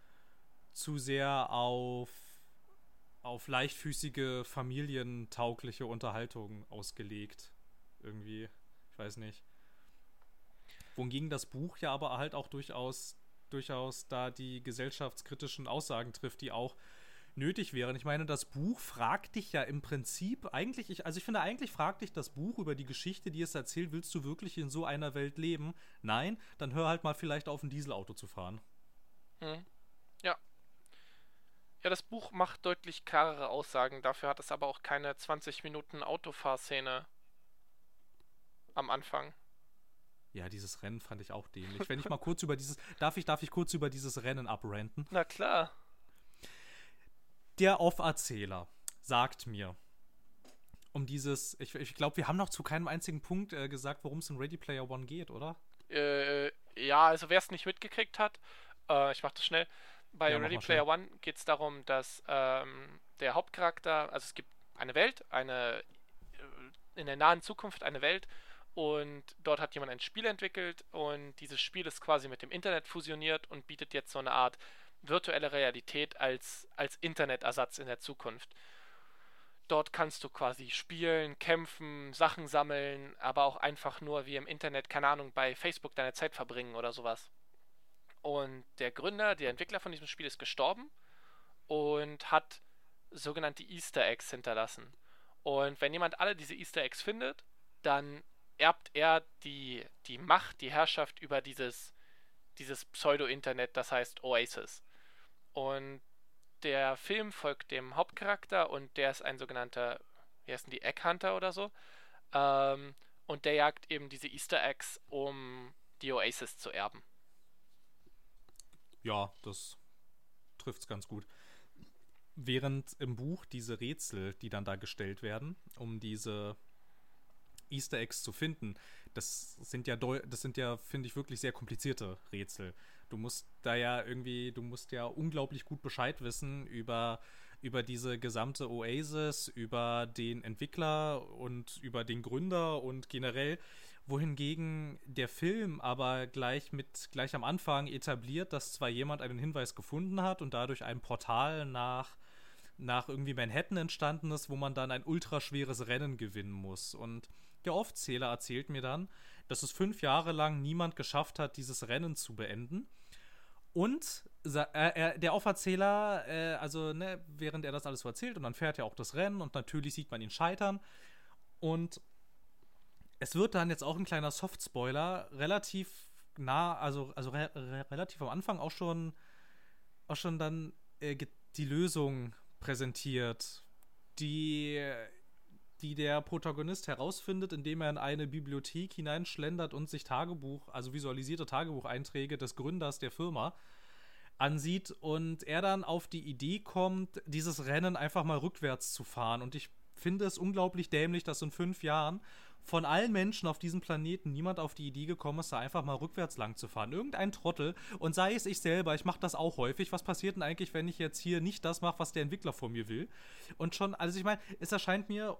zu sehr auf, auf leichtfüßige, familientaugliche Unterhaltung ausgelegt. Irgendwie. Ich weiß nicht. Wohingegen das Buch ja aber halt auch durchaus, durchaus da die gesellschaftskritischen Aussagen trifft, die auch nötig wären. Ich meine, das Buch fragt dich ja im Prinzip eigentlich, ich, also ich finde eigentlich fragt dich das Buch über die Geschichte, die es erzählt, willst du wirklich in so einer Welt leben? Nein, dann hör halt mal vielleicht auf, ein Dieselauto zu fahren.
Hm. Ja. Ja, das Buch macht deutlich klarere Aussagen, dafür hat es aber auch keine 20 Minuten Autofahrszene am Anfang.
Ja, dieses Rennen fand ich auch dämlich. Wenn ich mal kurz über dieses, darf ich, darf ich kurz über dieses Rennen abrenten?
Na klar.
Der Off-Erzähler sagt mir, um dieses, ich, ich glaube, wir haben noch zu keinem einzigen Punkt äh, gesagt, worum es in Ready Player One geht, oder?
Äh, ja, also wer es nicht mitgekriegt hat, äh, ich mach das schnell. Bei ja, Ready Player One geht es darum, dass ähm, der Hauptcharakter, also es gibt eine Welt, eine äh, in der nahen Zukunft eine Welt und dort hat jemand ein Spiel entwickelt und dieses Spiel ist quasi mit dem Internet fusioniert und bietet jetzt so eine Art virtuelle Realität als, als Internetersatz in der Zukunft. Dort kannst du quasi spielen, kämpfen, Sachen sammeln, aber auch einfach nur wie im Internet, keine Ahnung, bei Facebook deine Zeit verbringen oder sowas. Und der Gründer, der Entwickler von diesem Spiel ist gestorben und hat sogenannte Easter Eggs hinterlassen. Und wenn jemand alle diese Easter Eggs findet, dann erbt er die, die Macht, die Herrschaft über dieses dieses Pseudo-Internet, das heißt Oasis. Und der Film folgt dem Hauptcharakter und der ist ein sogenannter, wie heißen die, Egghunter oder so. Ähm, und der jagt eben diese Easter Eggs, um die Oasis zu erben.
Ja, das trifft es ganz gut. Während im Buch diese Rätsel, die dann da gestellt werden, um diese Easter Eggs zu finden, das sind ja, das sind ja, finde ich, wirklich sehr komplizierte Rätsel. Du musst da ja irgendwie, du musst ja unglaublich gut Bescheid wissen über, über diese gesamte Oasis, über den Entwickler und über den Gründer und generell wohingegen der Film aber gleich mit gleich am Anfang etabliert, dass zwar jemand einen Hinweis gefunden hat und dadurch ein Portal nach nach irgendwie Manhattan entstanden ist, wo man dann ein ultraschweres Rennen gewinnen muss. Und der Aufzähler erzählt mir dann, dass es fünf Jahre lang niemand geschafft hat, dieses Rennen zu beenden. Und äh, der Auferzähler, äh, also ne, während er das alles so erzählt, und dann fährt er auch das Rennen und natürlich sieht man ihn scheitern. Und es wird dann jetzt auch ein kleiner Soft-Spoiler relativ nah, also, also re re relativ am Anfang auch schon, auch schon dann äh, die Lösung präsentiert, die, die der Protagonist herausfindet, indem er in eine Bibliothek hineinschlendert und sich Tagebuch, also visualisierte Tagebucheinträge des Gründers der Firma ansieht und er dann auf die Idee kommt, dieses Rennen einfach mal rückwärts zu fahren. Und ich finde es unglaublich dämlich, dass in fünf Jahren von allen Menschen auf diesem Planeten niemand auf die Idee gekommen ist, da einfach mal rückwärts lang zu fahren. Irgendein Trottel und sei es ich selber, ich mache das auch häufig. Was passiert denn eigentlich, wenn ich jetzt hier nicht das mache, was der Entwickler von mir will? Und schon, also ich meine, es erscheint mir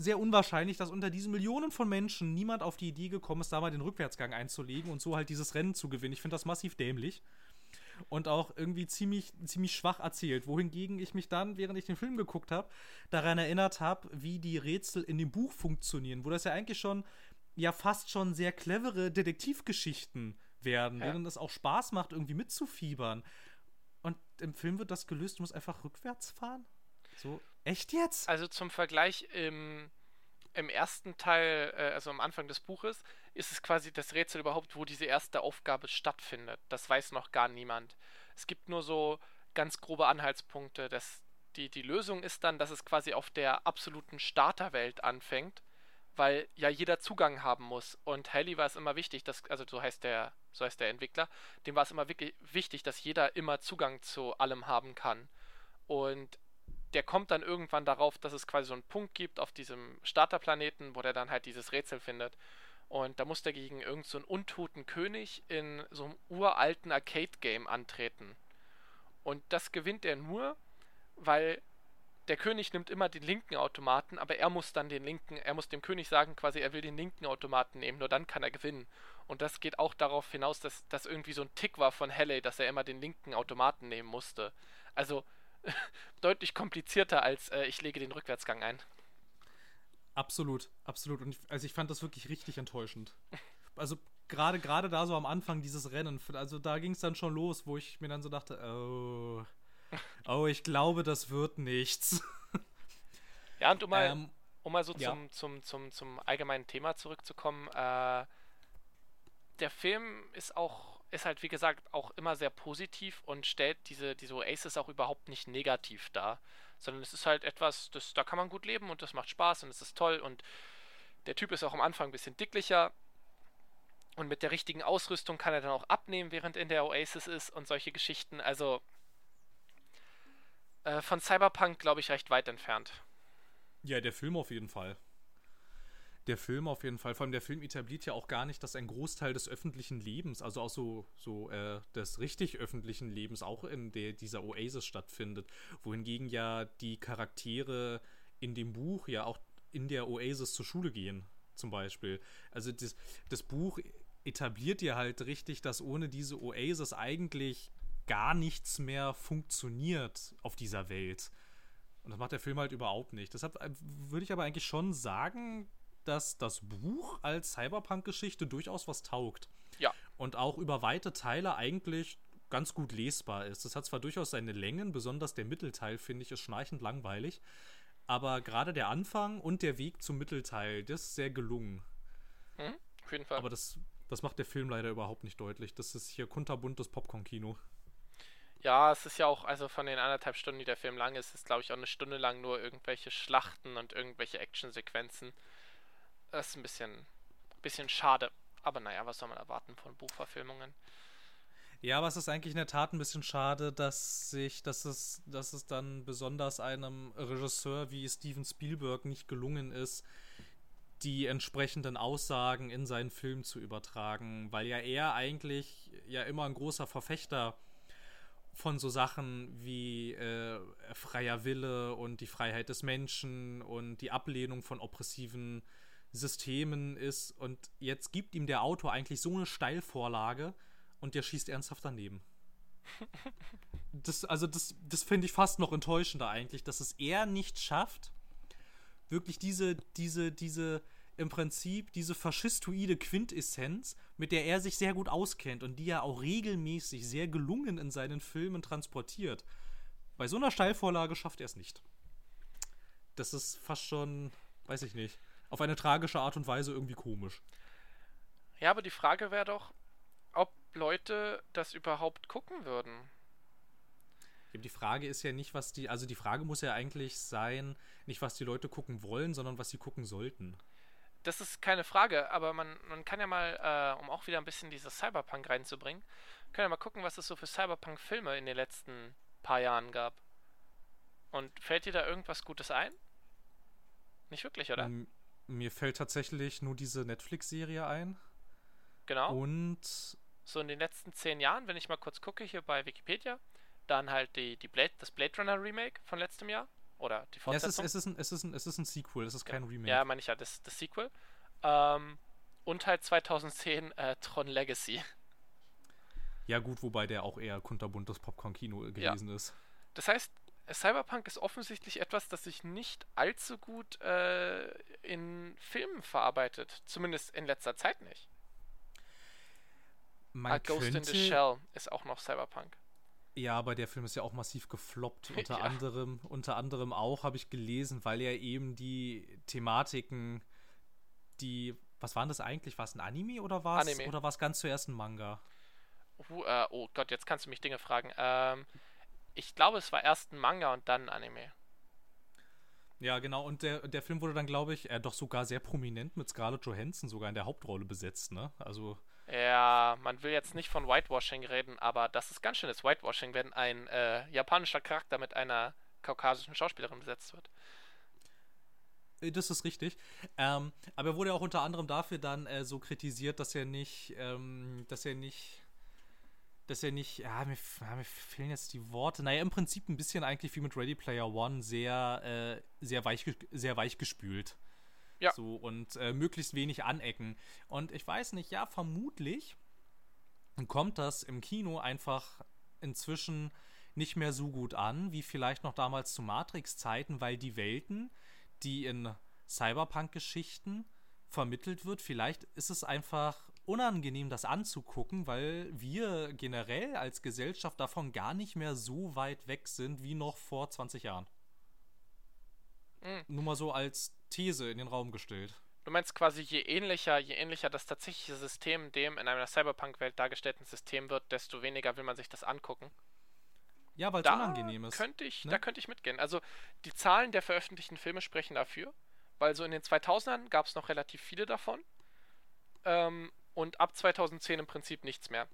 sehr unwahrscheinlich, dass unter diesen Millionen von Menschen niemand auf die Idee gekommen ist, da mal den Rückwärtsgang einzulegen und so halt dieses Rennen zu gewinnen. Ich finde das massiv dämlich und auch irgendwie ziemlich, ziemlich schwach erzählt. Wohingegen ich mich dann, während ich den Film geguckt habe, daran erinnert habe, wie die Rätsel in dem Buch funktionieren, wo das ja eigentlich schon, ja fast schon sehr clevere Detektivgeschichten werden, ja. denen es auch Spaß macht, irgendwie mitzufiebern. Und im Film wird das gelöst, du musst einfach rückwärts fahren. So, echt jetzt?
Also zum Vergleich im, im ersten Teil, äh, also am Anfang des Buches, ist es quasi das Rätsel überhaupt, wo diese erste Aufgabe stattfindet. Das weiß noch gar niemand. Es gibt nur so ganz grobe Anhaltspunkte. Das, die, die Lösung ist dann, dass es quasi auf der absoluten Starterwelt anfängt, weil ja jeder Zugang haben muss. Und Haley war es immer wichtig, dass, also so heißt der, so heißt der Entwickler, dem war es immer wirklich wichtig, dass jeder immer Zugang zu allem haben kann. Und der kommt dann irgendwann darauf, dass es quasi so einen Punkt gibt auf diesem Starterplaneten, wo der dann halt dieses Rätsel findet. Und da muss er gegen irgendeinen so untoten König in so einem uralten Arcade-Game antreten. Und das gewinnt er nur, weil der König nimmt immer den linken Automaten, aber er muss dann den linken, er muss dem König sagen, quasi, er will den linken Automaten nehmen, nur dann kann er gewinnen. Und das geht auch darauf hinaus, dass das irgendwie so ein Tick war von Halley, dass er immer den linken Automaten nehmen musste. Also deutlich komplizierter als äh, ich lege den Rückwärtsgang ein.
Absolut, absolut. Und ich, also ich fand das wirklich richtig enttäuschend. Also gerade gerade da so am Anfang dieses Rennen, also da ging es dann schon los, wo ich mir dann so dachte, oh, oh, ich glaube, das wird nichts.
Ja, und um mal, ähm, um mal so ja. zum, zum, zum, zum allgemeinen Thema zurückzukommen, äh, der Film ist auch, ist halt wie gesagt auch immer sehr positiv und stellt diese, diese Oasis auch überhaupt nicht negativ dar sondern es ist halt etwas, das, da kann man gut leben und das macht Spaß und es ist toll und der Typ ist auch am Anfang ein bisschen dicklicher und mit der richtigen Ausrüstung kann er dann auch abnehmen, während in der Oasis ist und solche Geschichten. Also äh, von Cyberpunk, glaube ich, recht weit entfernt.
Ja, der Film auf jeden Fall der Film auf jeden Fall. Vor allem der Film etabliert ja auch gar nicht, dass ein Großteil des öffentlichen Lebens, also auch so, so äh, des richtig öffentlichen Lebens, auch in der, dieser Oasis stattfindet. Wohingegen ja die Charaktere in dem Buch ja auch in der Oasis zur Schule gehen, zum Beispiel. Also das, das Buch etabliert ja halt richtig, dass ohne diese Oasis eigentlich gar nichts mehr funktioniert auf dieser Welt. Und das macht der Film halt überhaupt nicht. Deshalb äh, würde ich aber eigentlich schon sagen, dass das Buch als Cyberpunk-Geschichte durchaus was taugt.
Ja.
Und auch über weite Teile eigentlich ganz gut lesbar ist. Es hat zwar durchaus seine Längen, besonders der Mittelteil, finde ich, ist schnarchend langweilig. Aber gerade der Anfang und der Weg zum Mittelteil, das ist sehr gelungen.
Mhm, auf jeden Fall.
Aber das Das macht der Film leider überhaupt nicht deutlich. Das ist hier kunterbuntes Popcorn-Kino.
Ja, es ist ja auch, also von den anderthalb Stunden, die der Film lang ist, ist glaube ich auch eine Stunde lang nur irgendwelche Schlachten und irgendwelche Actionsequenzen. Das ist ein bisschen, bisschen schade. Aber naja, was soll man erwarten von Buchverfilmungen?
Ja, aber es ist eigentlich in der Tat ein bisschen schade, dass sich, dass es, dass es dann besonders einem Regisseur wie Steven Spielberg nicht gelungen ist, die entsprechenden Aussagen in seinen Film zu übertragen, weil ja er eigentlich ja immer ein großer Verfechter von so Sachen wie äh, freier Wille und die Freiheit des Menschen und die Ablehnung von oppressiven Systemen ist. Und jetzt gibt ihm der Autor eigentlich so eine Steilvorlage und der schießt ernsthaft daneben. Das, also das, das finde ich fast noch enttäuschender eigentlich, dass es er nicht schafft, wirklich diese, diese, diese, im Prinzip diese faschistoide Quintessenz, mit der er sich sehr gut auskennt und die er auch regelmäßig sehr gelungen in seinen Filmen transportiert. Bei so einer Steilvorlage schafft er es nicht. Das ist fast schon, weiß ich nicht, auf eine tragische Art und Weise irgendwie komisch.
Ja, aber die Frage wäre doch, ob Leute das überhaupt gucken würden.
Die Frage ist ja nicht, was die, also die Frage muss ja eigentlich sein, nicht was die Leute gucken wollen, sondern was sie gucken sollten.
Das ist keine Frage, aber man, man kann ja mal, äh, um auch wieder ein bisschen dieses Cyberpunk reinzubringen, können ja mal gucken, was es so für Cyberpunk-Filme in den letzten paar Jahren gab. Und fällt dir da irgendwas Gutes ein? Nicht wirklich, oder? Um,
mir fällt tatsächlich nur diese Netflix-Serie ein.
Genau.
Und
so in den letzten zehn Jahren, wenn ich mal kurz gucke hier bei Wikipedia, dann halt die, die Blade, das Blade Runner Remake von letztem Jahr. Oder die
Fortsetzung. Ja, es, ist, es, ist ein, es, ist ein, es ist ein Sequel, es ist kein Remake.
Ja, meine ich ja, das, das Sequel. Ähm, und halt 2010 äh, Tron Legacy.
Ja, gut, wobei der auch eher kunterbuntes Popcorn-Kino gewesen ja. ist.
Das heißt, Cyberpunk ist offensichtlich etwas, das sich nicht allzu gut äh, in Filmen verarbeitet. Zumindest in letzter Zeit nicht.
Man A
Ghost in the Shell ist auch noch Cyberpunk.
Ja, aber der Film ist ja auch massiv gefloppt. Unter ja. anderem, unter anderem auch, habe ich gelesen, weil er eben die Thematiken, die. Was waren das eigentlich? War es ein Anime oder war es oder war es ganz zuerst ein Manga?
Uh, uh, oh Gott, jetzt kannst du mich Dinge fragen. Ähm, ich glaube, es war erst ein Manga und dann ein Anime.
Ja, genau. Und der, der Film wurde dann, glaube ich, äh, doch sogar sehr prominent mit Scarlett Johansson sogar in der Hauptrolle besetzt, ne? Also
ja, man will jetzt nicht von Whitewashing reden, aber das ist ganz schönes Whitewashing, wenn ein äh, japanischer Charakter mit einer kaukasischen Schauspielerin besetzt wird.
Äh, das ist richtig. Ähm, aber er wurde auch unter anderem dafür dann äh, so kritisiert, dass er nicht, ähm, dass er nicht, dass er nicht, ja mir, ja, mir, fehlen jetzt die Worte. Naja, im Prinzip ein bisschen eigentlich wie mit Ready Player One, sehr, äh, sehr, weich, sehr weich gespült. Ja. So, und äh, möglichst wenig anecken. Und ich weiß nicht, ja, vermutlich kommt das im Kino einfach inzwischen nicht mehr so gut an, wie vielleicht noch damals zu Matrix-Zeiten, weil die Welten, die in Cyberpunk-Geschichten vermittelt wird, vielleicht ist es einfach unangenehm, das anzugucken, weil wir generell als Gesellschaft davon gar nicht mehr so weit weg sind wie noch vor 20 Jahren. Mhm. Nur mal so als These in den Raum gestellt.
Du meinst quasi, je ähnlicher, je ähnlicher das tatsächliche System dem in einer Cyberpunk-Welt dargestellten System wird, desto weniger will man sich das angucken.
Ja, weil es unangenehm ist.
Könnte ich, ne? Da könnte ich mitgehen. Also die Zahlen der veröffentlichten Filme sprechen dafür, weil so in den 2000ern gab es noch relativ viele davon. Ähm, und ab 2010 im Prinzip nichts mehr.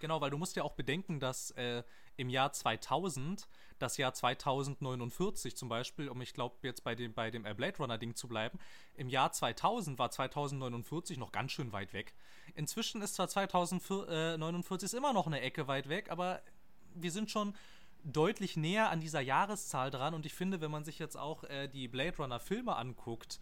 Genau, weil du musst ja auch bedenken, dass äh, im Jahr 2000 das Jahr 2049 zum Beispiel, um ich glaube jetzt bei dem, bei dem Blade Runner Ding zu bleiben, im Jahr 2000 war 2049 noch ganz schön weit weg. Inzwischen ist zwar 2049 immer noch eine Ecke weit weg, aber wir sind schon deutlich näher an dieser Jahreszahl dran und ich finde, wenn man sich jetzt auch äh, die Blade Runner Filme anguckt,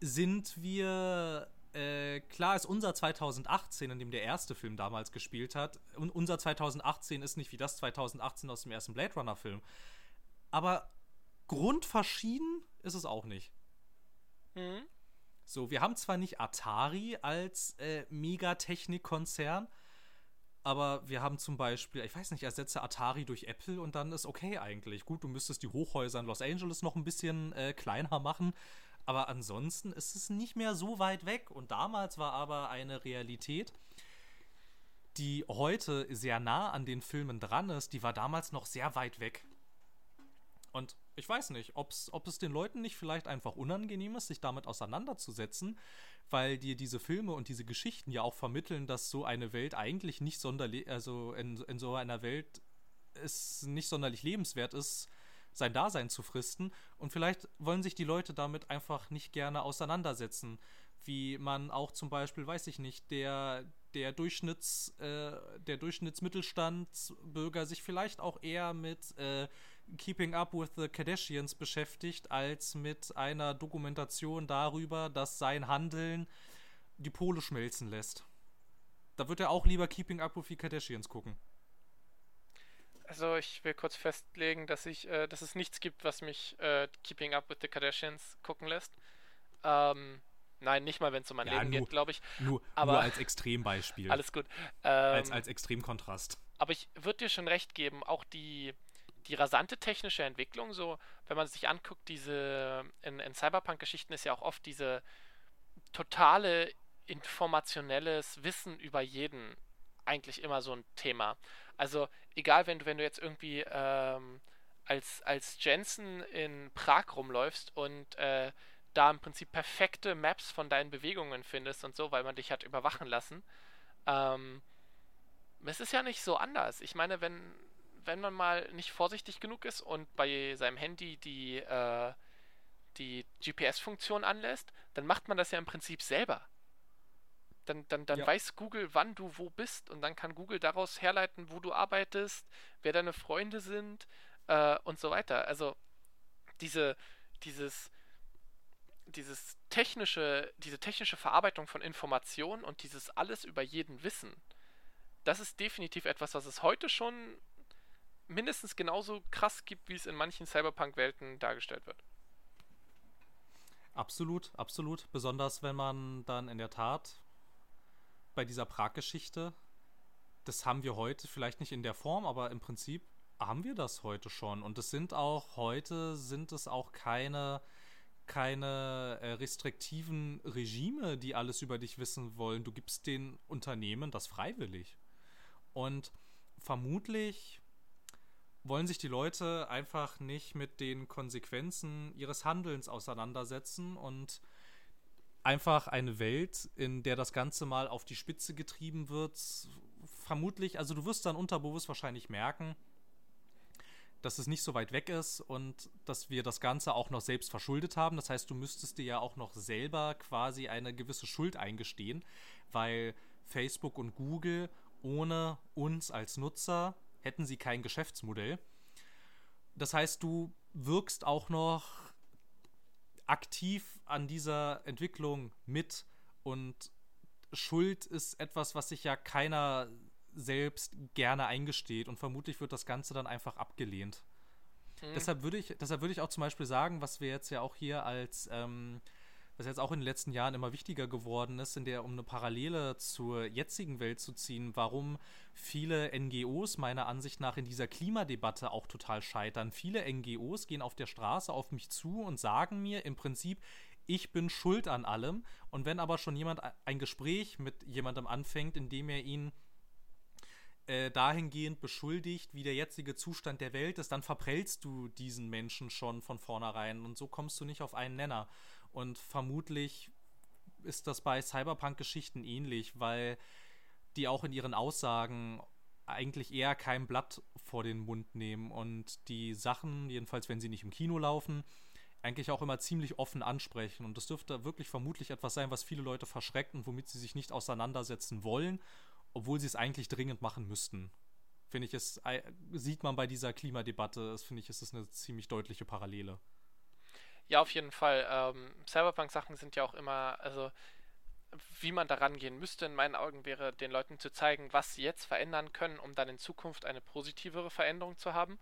sind wir äh, klar ist unser 2018, in dem der erste Film damals gespielt hat, und unser 2018 ist nicht wie das 2018 aus dem ersten Blade Runner Film. Aber grundverschieden ist es auch nicht. Mhm. So, wir haben zwar nicht Atari als äh, Megatechnik-Konzern, aber wir haben zum Beispiel, ich weiß nicht, ersetze Atari durch Apple und dann ist okay eigentlich. Gut, du müsstest die Hochhäuser in Los Angeles noch ein bisschen äh, kleiner machen, Aber ansonsten ist es nicht mehr so weit weg. Und damals war aber eine Realität, die heute sehr nah an den Filmen dran ist, die war damals noch sehr weit weg. Und ich weiß nicht, ob's, ob es den Leuten nicht vielleicht einfach unangenehm ist, sich damit auseinanderzusetzen, weil dir diese Filme und diese Geschichten ja auch vermitteln, dass so eine Welt eigentlich nicht sonderlich, also in, in so einer Welt es nicht sonderlich lebenswert ist, sein Dasein zu fristen. Und vielleicht wollen sich die Leute damit einfach nicht gerne auseinandersetzen. Wie man auch zum Beispiel, weiß ich nicht, der, der, Durchschnitts, äh, der Durchschnittsmittelstandsbürger sich vielleicht auch eher mit äh, Keeping Up with the Kardashians beschäftigt, als mit einer Dokumentation darüber, dass sein Handeln die Pole schmelzen lässt. Da wird er auch lieber Keeping Up with the Kardashians gucken.
Also ich will kurz festlegen, dass ich, äh, dass es nichts gibt, was mich äh, Keeping Up with the Kardashians gucken lässt. Ähm, nein, nicht mal, wenn es um mein ja, Leben nur, geht, glaube ich.
Nur, aber, nur als Extrembeispiel.
Alles gut.
Ähm, als, als Extremkontrast.
Aber ich würde dir schon recht geben, auch die, die rasante technische Entwicklung, so, wenn man sich anguckt, diese, in, in Cyberpunk-Geschichten ist ja auch oft diese totale informationelles Wissen über jeden eigentlich immer so ein Thema. Also egal, wenn du, wenn du jetzt irgendwie ähm, als, als Jensen in Prag rumläufst und äh, da im Prinzip perfekte Maps von deinen Bewegungen findest und so, weil man dich hat überwachen lassen. Ähm, es ist ja nicht so anders. Ich meine, wenn, wenn man mal nicht vorsichtig genug ist und bei seinem Handy die, äh, die GPS-Funktion anlässt, dann macht man das ja im Prinzip selber. Dann, dann, dann ja. weiß Google, wann du wo bist und dann kann Google daraus herleiten, wo du arbeitest, wer deine Freunde sind äh, und so weiter. Also diese, dieses, dieses technische, diese technische Verarbeitung von Informationen und dieses alles über jeden Wissen, das ist definitiv etwas, was es heute schon mindestens genauso krass gibt, wie es in manchen Cyberpunk-Welten dargestellt wird.
Absolut, absolut. Besonders wenn man dann in der Tat bei dieser Prag-Geschichte, das haben wir heute vielleicht nicht in der Form, aber im Prinzip haben wir das heute schon. Und es sind auch heute sind es auch keine keine äh, restriktiven Regime, die alles über dich wissen wollen. Du gibst den Unternehmen das freiwillig. Und vermutlich wollen sich die Leute einfach nicht mit den Konsequenzen ihres Handelns auseinandersetzen und einfach eine Welt, in der das Ganze mal auf die Spitze getrieben wird. Vermutlich, also du wirst dann unterbewusst wahrscheinlich merken, dass es nicht so weit weg ist und dass wir das Ganze auch noch selbst verschuldet haben. Das heißt, du müsstest dir ja auch noch selber quasi eine gewisse Schuld eingestehen, weil Facebook und Google ohne uns als Nutzer hätten sie kein Geschäftsmodell. Das heißt, du wirkst auch noch aktiv an dieser Entwicklung mit und Schuld ist etwas, was sich ja keiner selbst gerne eingesteht und vermutlich wird das Ganze dann einfach abgelehnt. Mhm. Deshalb würde ich, deshalb würde ich auch zum Beispiel sagen, was wir jetzt ja auch hier als ähm, was jetzt auch in den letzten Jahren immer wichtiger geworden ist, in der, um eine Parallele zur jetzigen Welt zu ziehen, warum viele NGOs meiner Ansicht nach in dieser Klimadebatte auch total scheitern. Viele NGOs gehen auf der Straße auf mich zu und sagen mir im Prinzip, ich bin schuld an allem. Und wenn aber schon jemand ein Gespräch mit jemandem anfängt, indem er ihn äh, dahingehend beschuldigt, wie der jetzige Zustand der Welt ist, dann verprellst du diesen Menschen schon von vornherein und so kommst du nicht auf einen Nenner. Und vermutlich ist das bei Cyberpunk-Geschichten ähnlich, weil die auch in ihren Aussagen eigentlich eher kein Blatt vor den Mund nehmen und die Sachen, jedenfalls wenn sie nicht im Kino laufen, eigentlich auch immer ziemlich offen ansprechen. Und das dürfte wirklich vermutlich etwas sein, was viele Leute verschreckt und womit sie sich nicht auseinandersetzen wollen, obwohl sie es eigentlich dringend machen müssten. Finde ich, es sieht man bei dieser Klimadebatte, das finde ich, ist es eine ziemlich deutliche Parallele.
Ja, auf jeden Fall. Ähm, Cyberpunk-Sachen sind ja auch immer, also wie man daran gehen müsste, in meinen Augen wäre, den Leuten zu zeigen, was sie jetzt verändern können, um dann in Zukunft eine positivere Veränderung zu haben.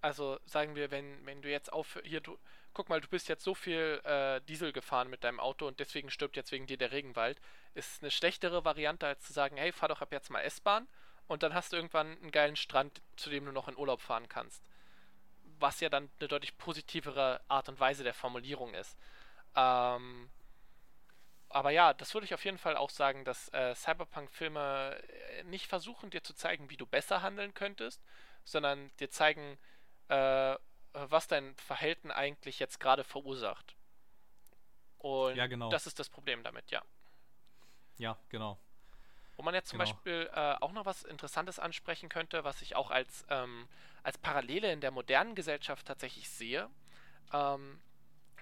Also sagen wir, wenn, wenn du jetzt auf hier du guck mal, du bist jetzt so viel äh, Diesel gefahren mit deinem Auto und deswegen stirbt jetzt wegen dir der Regenwald, ist eine schlechtere Variante als zu sagen, hey, fahr doch ab jetzt mal S-Bahn und dann hast du irgendwann einen geilen Strand, zu dem du noch in Urlaub fahren kannst was ja dann eine deutlich positivere Art und Weise der Formulierung ist. Ähm, aber ja, das würde ich auf jeden Fall auch sagen, dass äh, Cyberpunk-Filme äh, nicht versuchen, dir zu zeigen, wie du besser handeln könntest, sondern dir zeigen, äh, was dein Verhalten eigentlich jetzt gerade verursacht. Und
Ja, genau.
das ist das Problem damit, ja.
Ja, genau.
Wo man jetzt zum
Genau.
Beispiel äh, auch noch was Interessantes ansprechen könnte, was ich auch als, ähm, als Parallele in der modernen Gesellschaft tatsächlich sehe. Ähm,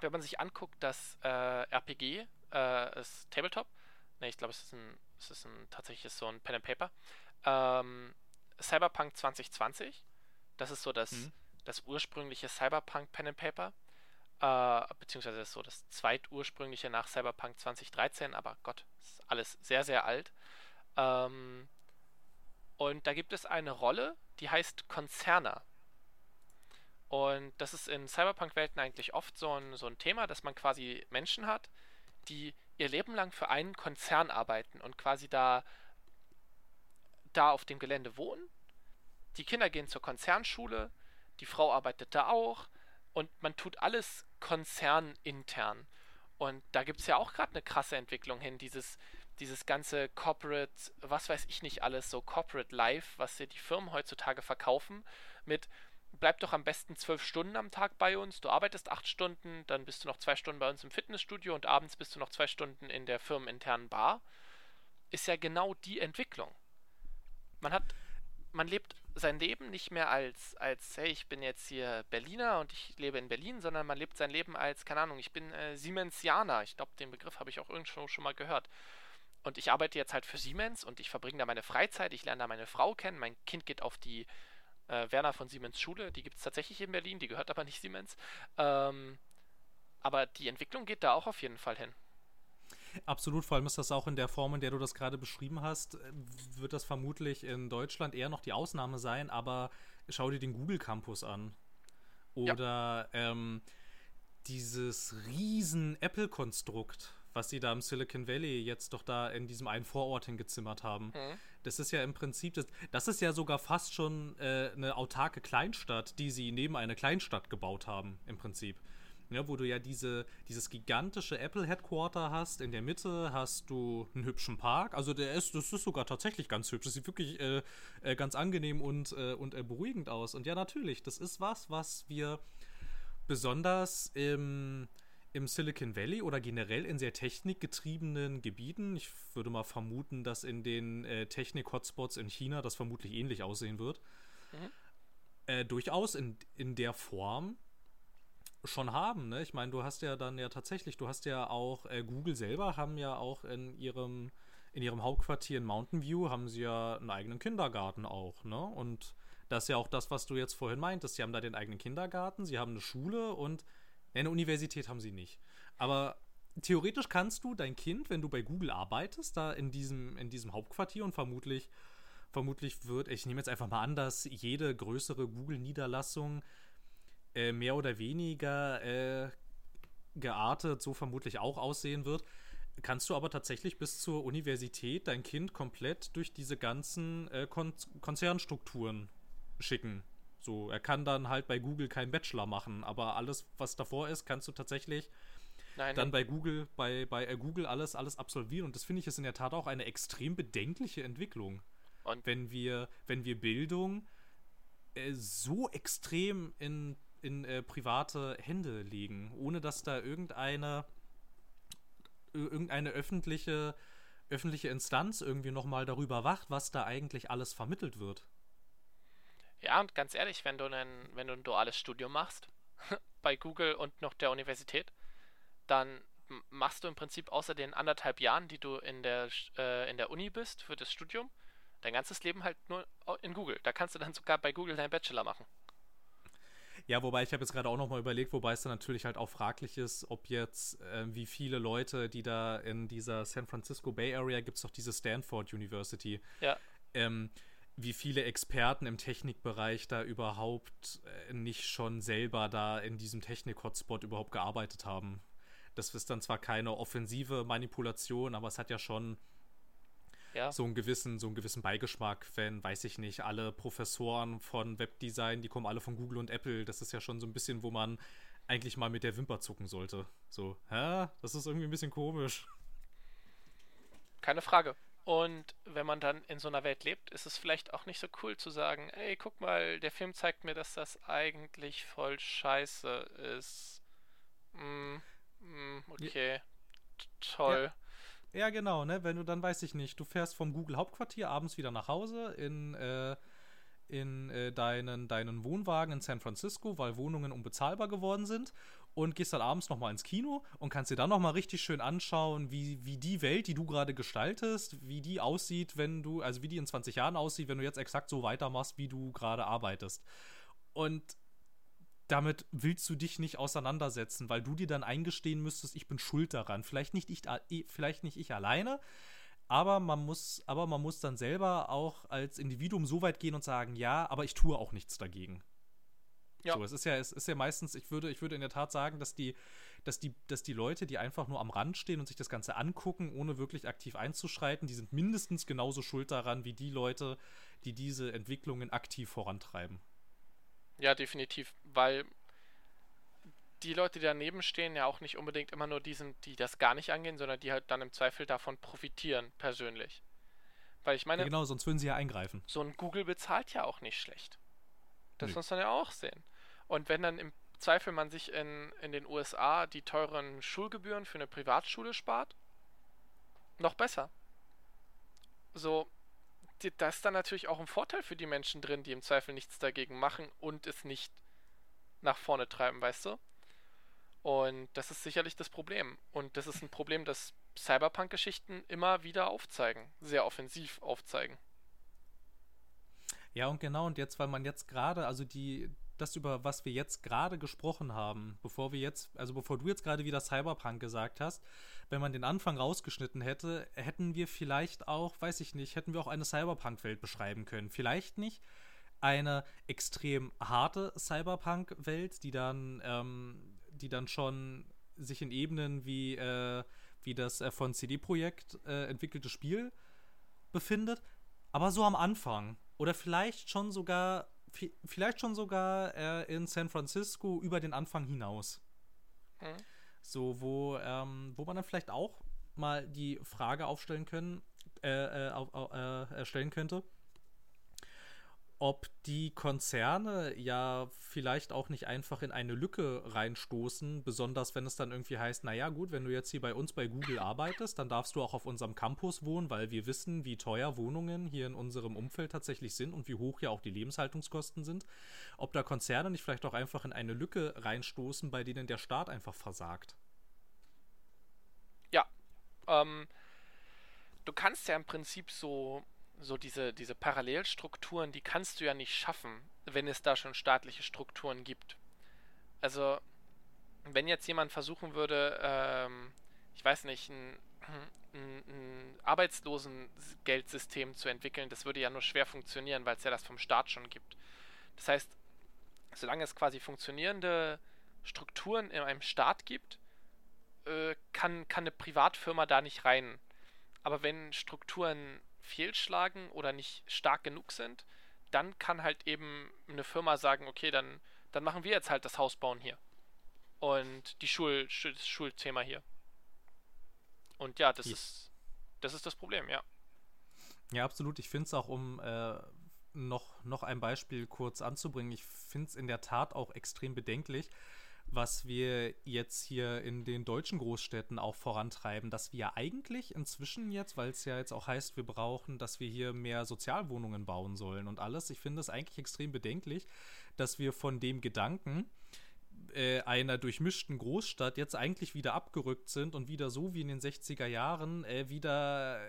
wenn man sich anguckt, dass äh, RPG äh, ist Tabletop, ne, ich glaube, es ist ein, es ist ein tatsächlich so ein Pen and Paper. Ähm, Cyberpunk 2020, das ist so das,
Mhm.
Das ursprüngliche Cyberpunk Pen and Paper. Äh, beziehungsweise das so das zweitursprüngliche nach Cyberpunk 2013, aber Gott, ist alles sehr, sehr alt. Ähm, und da gibt es eine Rolle, die heißt Konzerner. Und das ist in Cyberpunk-Welten eigentlich oft so ein, so ein Thema, dass man quasi Menschen hat, die ihr Leben lang für einen Konzern arbeiten und quasi da, da auf dem Gelände wohnen. Die Kinder gehen zur Konzernschule, die Frau arbeitet da auch und man tut alles konzernintern. Und da gibt es ja auch gerade eine krasse Entwicklung hin, dieses, dieses ganze Corporate, was weiß ich nicht alles, so Corporate Life, was dir die Firmen heutzutage verkaufen, mit bleib doch am besten zwölf Stunden am Tag bei uns, du arbeitest acht Stunden, dann bist du noch zwei Stunden bei uns im Fitnessstudio und abends bist du noch zwei Stunden in der firmeninternen Bar, ist ja genau die Entwicklung. Man hat, man lebt sein Leben nicht mehr als, als, hey, ich bin jetzt hier Berliner und ich lebe in Berlin, sondern man lebt sein Leben als, keine Ahnung, ich bin äh, Siemensianer. Ich glaube, den Begriff habe ich auch irgendwo schon mal gehört. Und ich arbeite jetzt halt für Siemens und ich verbringe da meine Freizeit, ich lerne da meine Frau kennen, mein Kind geht auf die äh, Werner von Siemens Schule, die gibt es tatsächlich in Berlin, die gehört aber nicht Siemens. Ähm, aber die Entwicklung geht da auch auf jeden Fall hin.
Absolut, vor allem ist das auch in der Form, in der du das gerade beschrieben hast, äh, wird das vermutlich in Deutschland eher noch die Ausnahme sein, aber schau dir den Google Campus an. Oder ähm, dieses riesen Apple-Konstrukt, was sie da im Silicon Valley jetzt doch da in diesem einen Vorort hingezimmert haben.
Mhm.
Das ist ja im Prinzip, das, das ist ja sogar fast schon äh, eine autarke Kleinstadt, die sie neben eine Kleinstadt gebaut haben, im Prinzip. Ja, wo du ja diese, dieses gigantische Apple-Headquarter hast. In der Mitte hast du einen hübschen Park. Also der ist, das ist sogar tatsächlich ganz hübsch. Das sieht wirklich äh, äh, ganz angenehm und, äh, und äh, beruhigend aus. Und ja, natürlich, das ist was, was wir besonders im, im Silicon Valley oder generell in sehr technikgetriebenen Gebieten, ich würde mal vermuten, dass in den äh, Technik-Hotspots in China das vermutlich ähnlich aussehen wird,
Mhm.
äh, durchaus in, in der Form schon haben. Ne? Ich meine, du hast ja dann ja tatsächlich, du hast ja auch, äh, Google selber haben ja auch in ihrem, in ihrem Hauptquartier in Mountain View haben sie ja einen eigenen Kindergarten auch, ne? Und das ist ja auch das, was du jetzt vorhin meintest. Sie haben da den eigenen Kindergarten, sie haben eine Schule und ne, eine Universität haben sie nicht. Aber theoretisch kannst du dein Kind, wenn du bei Google arbeitest, da in diesem, in diesem Hauptquartier und vermutlich, vermutlich wird, ich nehme jetzt einfach mal an, dass jede größere Google-Niederlassung äh, mehr oder weniger äh, geartet so vermutlich auch aussehen wird, kannst du aber tatsächlich bis zur Universität dein Kind komplett durch diese ganzen äh, Kon Konzernstrukturen schicken. So, er kann dann halt bei Google keinen Bachelor machen, aber alles, was davor ist, kannst du tatsächlich
Nein,
dann bei Google, bei, bei äh, Google alles, alles absolvieren. Und das finde ich ist in der Tat auch eine extrem bedenkliche Entwicklung.
Und-
wenn wir, wenn wir Bildung äh, so extrem in, in äh, private Hände legen, ohne dass da irgendeine, ir- irgendeine öffentliche, öffentliche Instanz irgendwie nochmal darüber wacht, was da eigentlich alles vermittelt wird.
Ja, und ganz ehrlich, wenn du, einen, wenn du ein duales Studium machst, bei Google und noch der Universität, dann machst du im Prinzip außer den anderthalb Jahren, die du in der, äh, in der Uni bist für das Studium, dein ganzes Leben halt nur in Google. Da kannst du dann sogar bei Google deinen Bachelor machen.
Ja, wobei ich habe jetzt gerade auch nochmal überlegt, wobei es dann natürlich halt auch fraglich ist, ob jetzt, äh, wie viele Leute, die da in dieser San Francisco Bay Area gibt es doch diese Stanford University,
Ja.
ähm, wie viele Experten im Technikbereich da überhaupt äh, nicht schon selber da in diesem Technik-Hotspot überhaupt gearbeitet haben. Das ist dann zwar keine offensive Manipulation, aber es hat ja schon
Ja.
so einen gewissen, so einen gewissen Beigeschmack, wenn, weiß ich nicht, alle Professoren von Webdesign, die kommen alle von Google und Apple. Das ist ja schon so ein bisschen, wo man eigentlich mal mit der Wimper zucken sollte. So, hä? Das ist irgendwie ein bisschen komisch.
Keine Frage. Und wenn man dann in so einer Welt lebt, ist es vielleicht auch nicht so cool zu sagen, ey, guck mal, der Film zeigt mir, dass das eigentlich voll scheiße ist. Mm, mm, okay. Ja. Toll.
Ja. Ja. genau, ne? Wenn du dann, weiß ich nicht, du fährst vom Google Hauptquartier abends wieder nach Hause in, äh, in äh, deinen, deinen Wohnwagen in San Francisco, weil Wohnungen unbezahlbar geworden sind und gehst dann abends nochmal ins Kino und kannst dir dann nochmal richtig schön anschauen, wie, wie die Welt, die du gerade gestaltest, wie die aussieht, wenn du, also wie die in 20 Jahren aussieht, wenn du jetzt exakt so weitermachst, wie du gerade arbeitest. Und damit willst du dich nicht auseinandersetzen, weil du dir dann eingestehen müsstest, ich bin schuld daran. Vielleicht nicht ich, äh, vielleicht nicht ich alleine, aber man muss, aber man muss dann selber auch als Individuum so weit gehen und sagen, ja, aber ich tue auch nichts dagegen. Ja. So, es ist ja, es ist ja meistens, ich würde, ich würde in der Tat sagen, dass die, dass die, dass die Leute, die einfach nur am Rand stehen und sich das Ganze angucken, ohne wirklich aktiv einzuschreiten, die sind mindestens genauso schuld daran wie die Leute, die diese Entwicklungen aktiv vorantreiben.
Ja, definitiv, weil die Leute, die daneben stehen, ja auch nicht unbedingt immer nur die sind, die das gar nicht angehen, sondern die halt dann im Zweifel davon profitieren, persönlich. Weil ich meine. Ja,
genau, sonst würden sie ja eingreifen.
So ein Google bezahlt ja auch nicht schlecht. Das nee. muss man ja auch sehen. Und wenn dann im Zweifel man sich in, in den USA die teuren Schulgebühren für eine Privatschule spart, noch besser. So, da ist dann natürlich auch ein Vorteil für die Menschen drin, die im Zweifel nichts dagegen machen und es nicht nach vorne treiben, weißt du? Und das ist sicherlich das Problem. Und das ist ein Problem, das Cyberpunk-Geschichten immer wieder aufzeigen, sehr offensiv aufzeigen.
Ja, und genau, und jetzt, weil man jetzt gerade, also die, das, über was wir jetzt gerade gesprochen haben, bevor wir jetzt, also bevor du jetzt gerade wieder Cyberpunk gesagt hast, wenn man den Anfang rausgeschnitten hätte, hätten wir vielleicht auch, weiß ich nicht, hätten wir auch eine Cyberpunk-Welt beschreiben können. Vielleicht nicht eine extrem harte Cyberpunk-Welt, die dann, ähm, die dann schon sich in Ebenen wie, äh, wie das äh, von CD-Projekt äh, entwickelte Spiel befindet, aber so am Anfang. Oder vielleicht schon sogar vielleicht schon sogar äh, in San Francisco über den Anfang hinaus. Mhm. So, wo, ähm, wo man dann vielleicht auch mal die Frage aufstellen können, äh, äh, auf, äh, stellen könnte, ob die Konzerne ja vielleicht auch nicht einfach in eine Lücke reinstoßen, besonders wenn es dann irgendwie heißt, naja gut, wenn du jetzt hier bei uns bei Google arbeitest, dann darfst du auch auf unserem Campus wohnen, weil wir wissen, wie teuer Wohnungen hier in unserem Umfeld tatsächlich sind und wie hoch ja auch die Lebenshaltungskosten sind. Ob da Konzerne nicht vielleicht auch einfach in eine Lücke reinstoßen, bei denen der Staat einfach versagt.
Ja, ähm, du kannst ja im Prinzip so so diese, diese Parallelstrukturen, die kannst du ja nicht schaffen, wenn es da schon staatliche Strukturen gibt. Also, wenn jetzt jemand versuchen würde, ähm, ich weiß nicht, ein, ein, ein Arbeitslosengeldsystem zu entwickeln, das würde ja nur schwer funktionieren, weil es ja das vom Staat schon gibt. Das heißt, solange es quasi funktionierende Strukturen in einem Staat gibt, äh, kann, kann eine Privatfirma da nicht rein. Aber wenn Strukturen fehlschlagen oder nicht stark genug sind, dann kann halt eben eine Firma sagen, okay, dann, dann machen wir jetzt halt das Haus bauen hier. Und die Schul, das Schulthema hier. Und ja, das ja. ist das ist das Problem, ja.
Ja, absolut. Ich finde es auch, um äh, noch, noch ein Beispiel kurz anzubringen, ich finde es in der Tat auch extrem bedenklich, was wir jetzt hier in den deutschen Großstädten auch vorantreiben, dass wir eigentlich inzwischen jetzt, weil es ja jetzt auch heißt, wir brauchen, dass wir hier mehr Sozialwohnungen bauen sollen und alles. Ich finde es eigentlich extrem bedenklich, dass wir von dem Gedanken, äh, einer durchmischten Großstadt jetzt eigentlich wieder abgerückt sind und wieder so wie in den 60er Jahren äh, wieder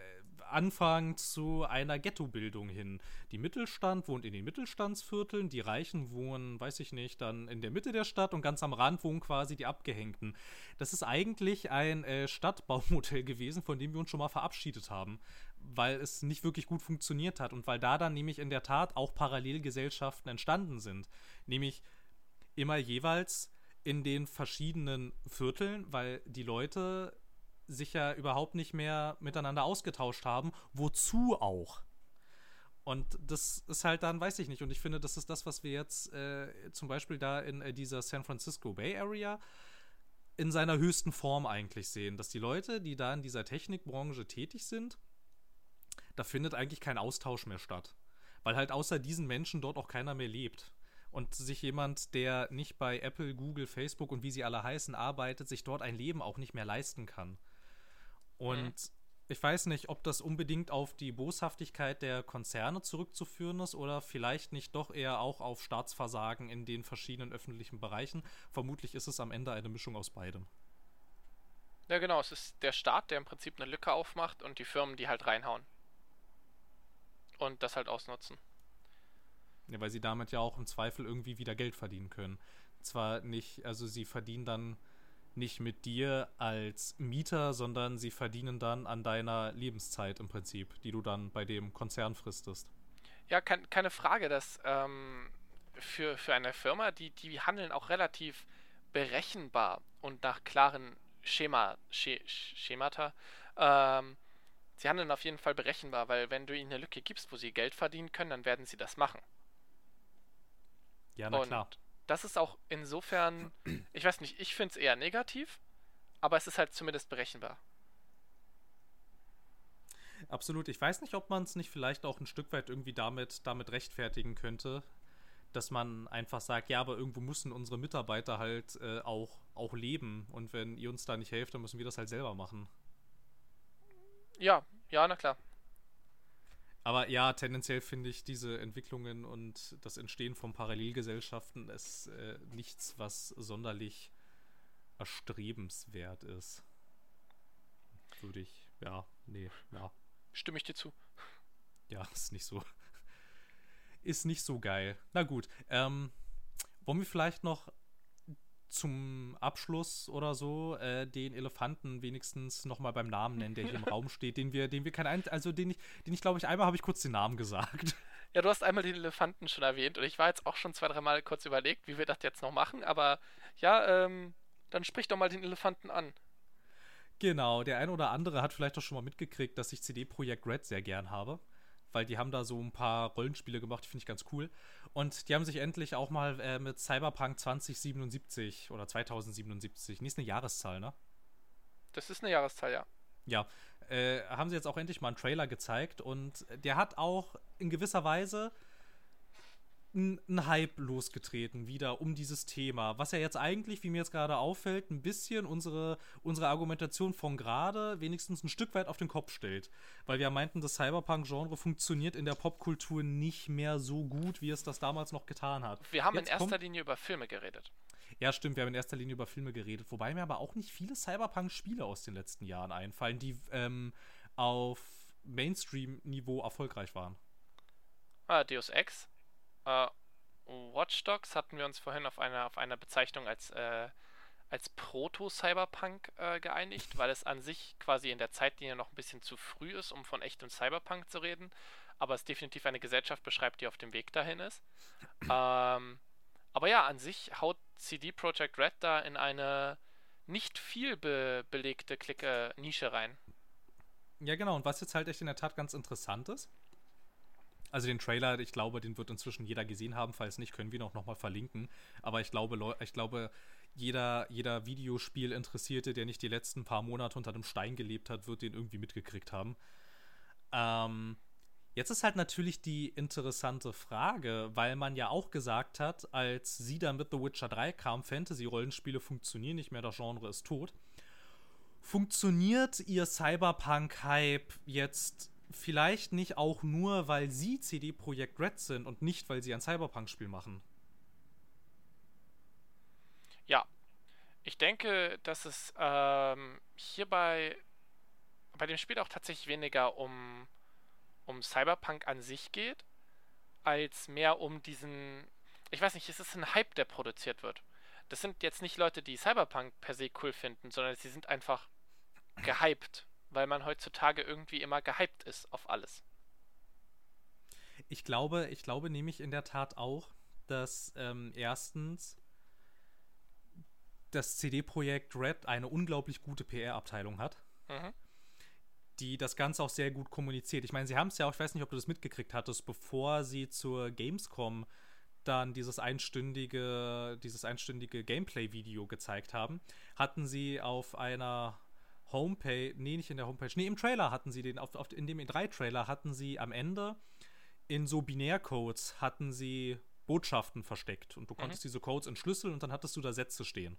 Anfang zu einer Ghettobildung hin. Die Mittelstand wohnt in den Mittelstandsvierteln, die Reichen wohnen, weiß ich nicht, dann in der Mitte der Stadt und ganz am Rand wohnen quasi die Abgehängten. Das ist eigentlich ein äh, Stadtbaumodell gewesen, von dem wir uns schon mal verabschiedet haben, weil es nicht wirklich gut funktioniert hat und weil da dann nämlich in der Tat auch Parallelgesellschaften entstanden sind. Nämlich immer jeweils in den verschiedenen Vierteln, weil die Leute sich ja überhaupt nicht mehr miteinander ausgetauscht haben. Wozu auch? Und das ist halt dann, weiß ich nicht. Und ich finde, das ist das, was wir jetzt äh, zum Beispiel da in äh, dieser San Francisco Bay Area in seiner höchsten Form eigentlich sehen. Dass die Leute, die da in dieser Technikbranche tätig sind, da findet eigentlich kein Austausch mehr statt. Weil halt außer diesen Menschen dort auch keiner mehr lebt. Und sich jemand, der nicht bei Apple, Google, Facebook und wie sie alle heißen, arbeitet, sich dort ein Leben auch nicht mehr leisten kann. Und mhm ich weiß nicht, ob das unbedingt auf die Boshaftigkeit der Konzerne zurückzuführen ist oder vielleicht nicht doch eher auch auf Staatsversagen in den verschiedenen öffentlichen Bereichen. Vermutlich ist es am Ende eine Mischung aus beidem.
Ja, genau. Es ist der Staat, der im Prinzip eine Lücke aufmacht und die Firmen, die halt reinhauen. Und das halt ausnutzen.
Ja, weil sie damit ja auch im Zweifel irgendwie wieder Geld verdienen können. Zwar nicht, also sie verdienen dann nicht mit dir als Mieter, sondern sie verdienen dann an deiner Lebenszeit im Prinzip, die du dann bei dem Konzern fristest.
Ja, kein, keine Frage, dass ähm, für, für eine Firma, die, die handeln auch relativ berechenbar und nach klaren Schema, Sch Schemata. Ähm, sie handeln auf jeden Fall berechenbar, weil wenn du ihnen eine Lücke gibst, wo sie Geld verdienen können, dann werden sie das machen.
Ja, na und klar
das ist auch insofern, ich weiß nicht, ich finde es eher negativ, aber es ist halt zumindest berechenbar.
Absolut. Ich weiß nicht, ob man es nicht vielleicht auch ein Stück weit irgendwie damit, damit rechtfertigen könnte, dass man einfach sagt, ja, aber irgendwo müssen unsere Mitarbeiter halt äh, auch, auch leben und wenn ihr uns da nicht helft, dann müssen wir das halt selber machen.
Ja, ja, na klar.
Aber ja, tendenziell finde ich diese Entwicklungen und das Entstehen von Parallelgesellschaften ist äh, nichts, was sonderlich erstrebenswert ist. Würde ich, ja, nee, ja.
Stimme ich dir zu.
Ja, ist nicht so. Ist nicht so geil. Na gut, ähm, wollen wir vielleicht noch zum Abschluss oder so äh, den Elefanten wenigstens nochmal beim Namen nennen, der hier im Raum steht, den wir, den wir kein, also den ich, den ich glaube ich einmal habe ich kurz den Namen gesagt.
Ja, du hast einmal den Elefanten schon erwähnt und ich war jetzt auch schon zwei, dreimal kurz überlegt, wie wir das jetzt noch machen, aber ja, ähm, dann sprich doch mal den Elefanten an.
Genau, der ein oder andere hat vielleicht auch schon mal mitgekriegt, dass ich CD Projekt Red sehr gern habe weil die haben da so ein paar Rollenspiele gemacht, die finde ich ganz cool. Und die haben sich endlich auch mal äh, mit Cyberpunk 2077 oder 2077, nee, ist eine Jahreszahl, ne?
Das ist eine Jahreszahl, ja.
Ja, äh, haben sie jetzt auch endlich mal einen Trailer gezeigt und der hat auch in gewisser Weise ein Hype losgetreten wieder um dieses Thema, was ja jetzt eigentlich, wie mir jetzt gerade auffällt, ein bisschen unsere, unsere Argumentation von gerade wenigstens ein Stück weit auf den Kopf stellt. Weil wir meinten, das Cyberpunk-Genre funktioniert in der Popkultur nicht mehr so gut, wie es das damals noch getan hat.
Wir haben jetzt in erster Linie über Filme geredet.
Ja, stimmt, wir haben in erster Linie über Filme geredet, wobei mir aber auch nicht viele Cyberpunk-Spiele aus den letzten Jahren einfallen, die ähm, auf Mainstream-Niveau erfolgreich waren.
Ah, Deus Ex. Äh, Watch Dogs hatten wir uns vorhin auf einer, auf einer Bezeichnung als, äh, als Proto-Cyberpunk äh, geeinigt, weil es an sich quasi in der Zeitlinie noch ein bisschen zu früh ist, um von echtem Cyberpunk zu reden, aber es definitiv eine Gesellschaft beschreibt, die auf dem Weg dahin ist. ähm, aber ja, an sich haut CD Projekt Red da in eine nicht viel be belegte Clique Nische rein.
Ja, genau. Und was jetzt halt echt in der Tat ganz interessant ist, also den Trailer, ich glaube, den wird inzwischen jeder gesehen haben. Falls nicht, können wir ihn auch nochmal verlinken. Aber ich glaube, ich glaube, jeder, jeder Videospiel-Interessierte, der nicht die letzten paar Monate unter einem Stein gelebt hat, wird den irgendwie mitgekriegt haben. Ähm, jetzt ist halt natürlich die interessante Frage, weil man ja auch gesagt hat, als sie dann mit The Witcher 3 kam, Fantasy-Rollenspiele funktionieren nicht mehr, das Genre ist tot. Funktioniert ihr Cyberpunk-Hype jetzt vielleicht nicht auch nur, weil sie CD Projekt Red sind und nicht, weil sie ein Cyberpunk-Spiel machen.
Ja, ich denke, dass es ähm, hierbei bei dem Spiel auch tatsächlich weniger um, um Cyberpunk an sich geht, als mehr um diesen. Ich weiß nicht, es ist ein Hype, der produziert wird. Das sind jetzt nicht Leute, die Cyberpunk per se cool finden, sondern sie sind einfach gehypt weil man heutzutage irgendwie immer gehypt ist auf alles.
Ich glaube, ich glaube nämlich in der Tat auch, dass ähm, erstens das CD-Projekt Red eine unglaublich gute PR-Abteilung hat, mhm. die das Ganze auch sehr gut kommuniziert. Ich meine, sie haben es ja auch, ich weiß nicht, ob du das mitgekriegt hattest, bevor sie zur Gamescom dann dieses einstündige, dieses einstündige Gameplay-Video gezeigt haben, hatten sie auf einer Homepage, nee, nicht in der Homepage, nee, im Trailer hatten sie den, auf, auf, in dem E3-Trailer hatten sie am Ende in so Binärcodes hatten sie Botschaften versteckt und du konntest mhm. diese Codes entschlüsseln und dann hattest du da Sätze stehen.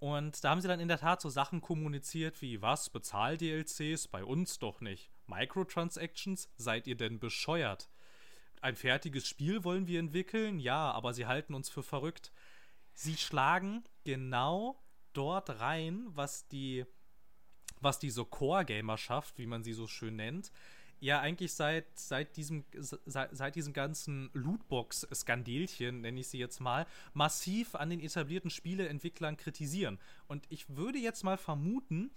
Und da haben sie dann in der Tat so Sachen kommuniziert wie, was, Bezahl-DLCs? Bei uns doch nicht. Microtransactions? Seid ihr denn bescheuert? Ein fertiges Spiel wollen wir entwickeln? Ja, aber sie halten uns für verrückt. Sie schlagen genau dort rein, was die, was diese Core-Gamerschaft, wie man sie so schön nennt, ja eigentlich seit, seit, diesem, seit, seit diesem ganzen Lootbox-Skandelchen, nenne ich sie jetzt mal, massiv an den etablierten Spieleentwicklern kritisieren. Und ich würde jetzt mal vermuten,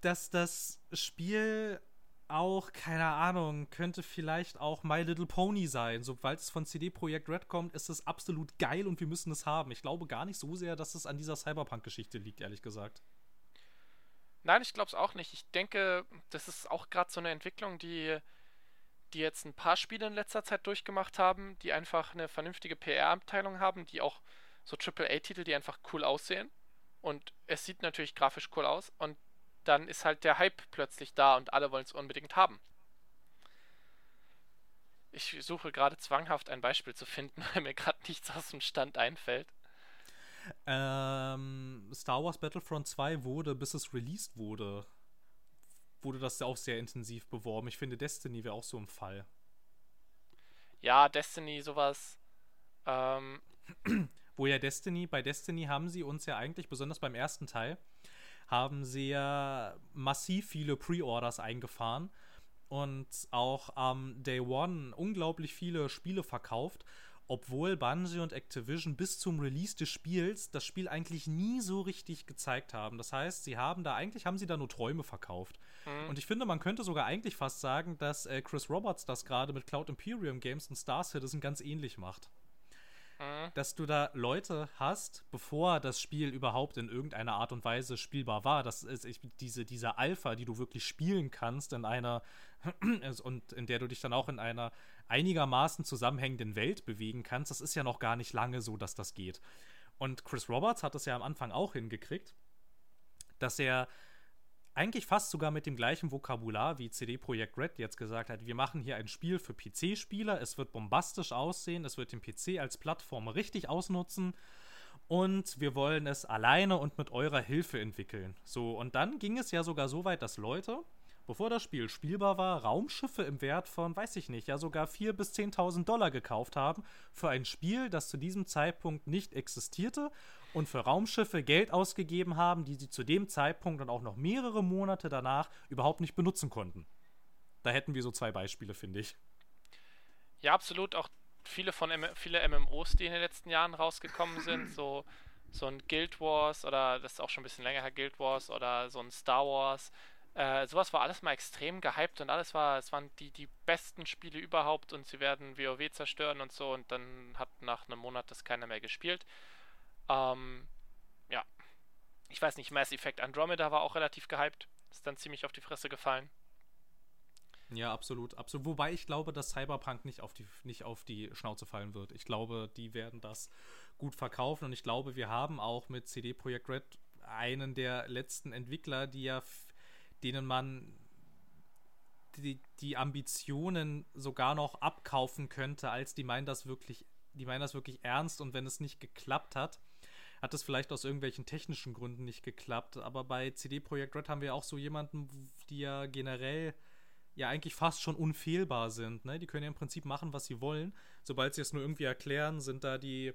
dass das Spiel auch, keine Ahnung, könnte vielleicht auch My Little Pony sein. Sobald es von CD Projekt Red kommt, ist es absolut geil und wir müssen es haben. Ich glaube gar nicht so sehr, dass es an dieser Cyberpunk-Geschichte liegt, ehrlich gesagt.
Nein, ich glaube es auch nicht. Ich denke, das ist auch gerade so eine Entwicklung, die, die jetzt ein paar Spiele in letzter Zeit durchgemacht haben, die einfach eine vernünftige PR-Abteilung haben, die auch so AAA-Titel, die einfach cool aussehen. Und es sieht natürlich grafisch cool aus. Und dann ist halt der Hype plötzlich da und alle wollen es unbedingt haben. Ich suche gerade zwanghaft ein Beispiel zu finden, weil mir gerade nichts aus dem Stand einfällt.
Ähm, Star Wars Battlefront 2 wurde, bis es released wurde, wurde das auch sehr intensiv beworben. Ich finde, Destiny wäre auch so ein Fall.
Ja, Destiny, sowas. Ähm.
Wo ja Destiny, bei Destiny haben sie uns ja eigentlich, besonders beim ersten Teil, haben sie ja massiv viele Pre-Orders eingefahren und auch am Day One unglaublich viele Spiele verkauft obwohl Bungie und Activision bis zum Release des Spiels das Spiel eigentlich nie so richtig gezeigt haben. Das heißt, sie haben da eigentlich haben sie da nur Träume verkauft. Mhm. Und ich finde, man könnte sogar eigentlich fast sagen, dass äh, Chris Roberts das gerade mit Cloud Imperium Games und Star Citizen ganz ähnlich macht. Mhm. Dass du da Leute hast, bevor das Spiel überhaupt in irgendeiner Art und Weise spielbar war. Das ist diese, diese Alpha, die du wirklich spielen kannst in einer und in der du dich dann auch in einer einigermaßen zusammenhängenden Welt bewegen kannst. Das ist ja noch gar nicht lange so, dass das geht. Und Chris Roberts hat es ja am Anfang auch hingekriegt, dass er eigentlich fast sogar mit dem gleichen Vokabular wie CD Projekt Red jetzt gesagt hat, wir machen hier ein Spiel für PC-Spieler, es wird bombastisch aussehen, es wird den PC als Plattform richtig ausnutzen und wir wollen es alleine und mit eurer Hilfe entwickeln. So, und dann ging es ja sogar so weit, dass Leute, bevor das Spiel spielbar war, Raumschiffe im Wert von, weiß ich nicht, ja sogar 4.000 bis 10.000 Dollar gekauft haben für ein Spiel, das zu diesem Zeitpunkt nicht existierte und für Raumschiffe Geld ausgegeben haben, die sie zu dem Zeitpunkt und auch noch mehrere Monate danach überhaupt nicht benutzen konnten. Da hätten wir so zwei Beispiele, finde ich.
Ja, absolut. Auch viele von M viele MMOs, die in den letzten Jahren rausgekommen sind, so so ein Guild Wars oder das ist auch schon ein bisschen länger her, Guild Wars oder so ein Star Wars. Äh, sowas war alles mal extrem gehypt und alles war, es waren die, die besten Spiele überhaupt und sie werden WoW zerstören und so und dann hat nach einem Monat das keiner mehr gespielt. Ähm, ja. Ich weiß nicht, Mass Effect Andromeda war auch relativ gehypt. Ist dann ziemlich auf die Fresse gefallen.
Ja, absolut, absolut. Wobei ich glaube, dass Cyberpunk nicht auf die, nicht auf die Schnauze fallen wird. Ich glaube, die werden das gut verkaufen und ich glaube, wir haben auch mit CD Projekt Red einen der letzten Entwickler, die ja, denen man die, die Ambitionen sogar noch abkaufen könnte, als die meinen das wirklich, die meinen das wirklich ernst und wenn es nicht geklappt hat, hat es vielleicht aus irgendwelchen technischen Gründen nicht geklappt. Aber bei CD Projekt Red haben wir auch so jemanden, die ja generell ja eigentlich fast schon unfehlbar sind. Ne? Die können ja im Prinzip machen, was sie wollen. Sobald sie es nur irgendwie erklären, sind da die,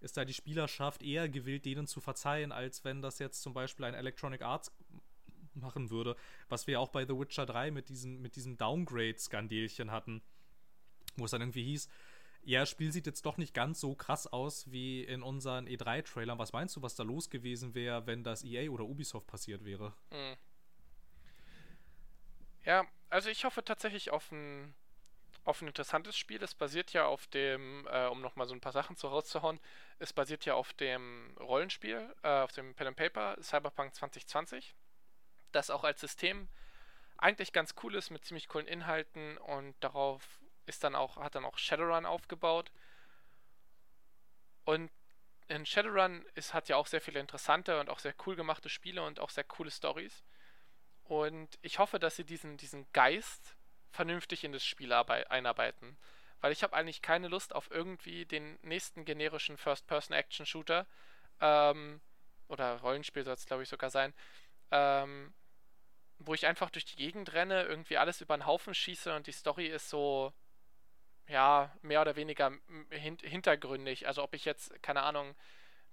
ist da die Spielerschaft eher gewillt, denen zu verzeihen, als wenn das jetzt zum Beispiel ein Electronic Arts machen würde, was wir auch bei The Witcher 3 mit diesem, mit diesem Downgrade-Skandelchen hatten, wo es dann irgendwie hieß, ja, das Spiel sieht jetzt doch nicht ganz so krass aus wie in unseren E3-Trailern. Was meinst du, was da los gewesen wäre, wenn das EA oder Ubisoft passiert wäre? Mhm.
Ja, also ich hoffe tatsächlich auf ein, auf ein interessantes Spiel. Es basiert ja auf dem, äh, um nochmal so ein paar Sachen zu rauszuhauen, es basiert ja auf dem Rollenspiel, äh, auf dem Pen and Paper Cyberpunk 2020, das auch als System eigentlich ganz cool ist mit ziemlich coolen Inhalten und darauf ist dann auch, hat dann auch Shadowrun aufgebaut. Und in Shadowrun ist, hat ja auch sehr viele interessante und auch sehr cool gemachte Spiele und auch sehr coole Stories. Und ich hoffe, dass sie diesen, diesen Geist vernünftig in das Spiel einarbeiten. Weil ich habe eigentlich keine Lust auf irgendwie den nächsten generischen First-Person-Action-Shooter. Ähm, oder Rollenspiel soll es, glaube ich, sogar sein. Ähm, wo ich einfach durch die Gegend renne, irgendwie alles über den Haufen schieße und die Story ist so ja, mehr oder weniger hin hintergründig. Also ob ich jetzt, keine Ahnung,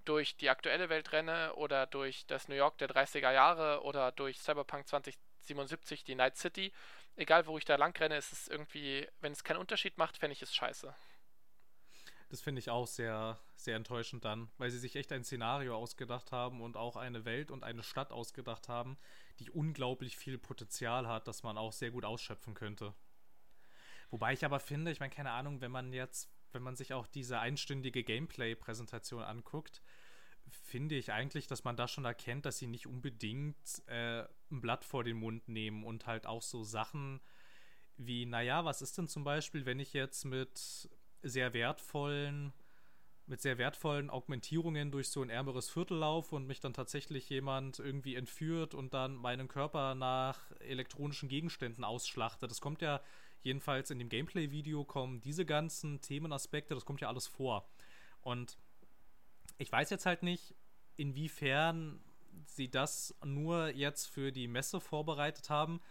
durch die aktuelle Welt renne oder durch das New York der 30er Jahre oder durch Cyberpunk 2077, die Night City, egal wo ich da lang renne, ist es irgendwie, wenn es keinen Unterschied macht, fände ich es scheiße.
Das finde ich auch sehr, sehr enttäuschend dann, weil sie sich echt ein Szenario ausgedacht haben und auch eine Welt und eine Stadt ausgedacht haben, die unglaublich viel Potenzial hat, das man auch sehr gut ausschöpfen könnte. Wobei ich aber finde, ich meine, keine Ahnung, wenn man jetzt, wenn man sich auch diese einstündige Gameplay-Präsentation anguckt, finde ich eigentlich, dass man da schon erkennt, dass sie nicht unbedingt äh, ein Blatt vor den Mund nehmen und halt auch so Sachen wie, naja, was ist denn zum Beispiel, wenn ich jetzt mit sehr wertvollen, mit sehr wertvollen Augmentierungen durch so ein ärmeres Viertel laufe und mich dann tatsächlich jemand irgendwie entführt und dann meinen Körper nach elektronischen Gegenständen ausschlachte. Das kommt ja Jedenfalls in dem Gameplay-Video kommen diese ganzen Themenaspekte, das kommt ja alles vor. Und ich weiß jetzt halt nicht, inwiefern sie das nur jetzt für die Messe vorbereitet haben.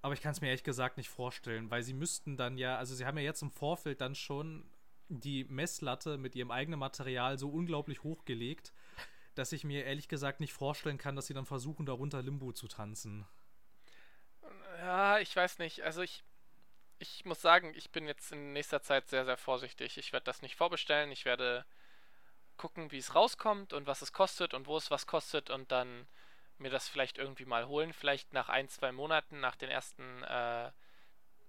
Aber ich kann es mir ehrlich gesagt nicht vorstellen, weil sie müssten dann ja, also sie haben ja jetzt im Vorfeld dann schon die Messlatte mit ihrem eigenen Material so unglaublich hochgelegt, dass ich mir ehrlich gesagt nicht vorstellen kann, dass sie dann versuchen, darunter Limbo zu tanzen.
Ja, ich weiß nicht. Also ich, ich muss sagen, ich bin jetzt in nächster Zeit sehr, sehr vorsichtig. Ich werde das nicht vorbestellen. Ich werde gucken, wie es rauskommt und was es kostet und wo es was kostet und dann mir das vielleicht irgendwie mal holen. Vielleicht nach ein, zwei Monaten, nach den ersten äh,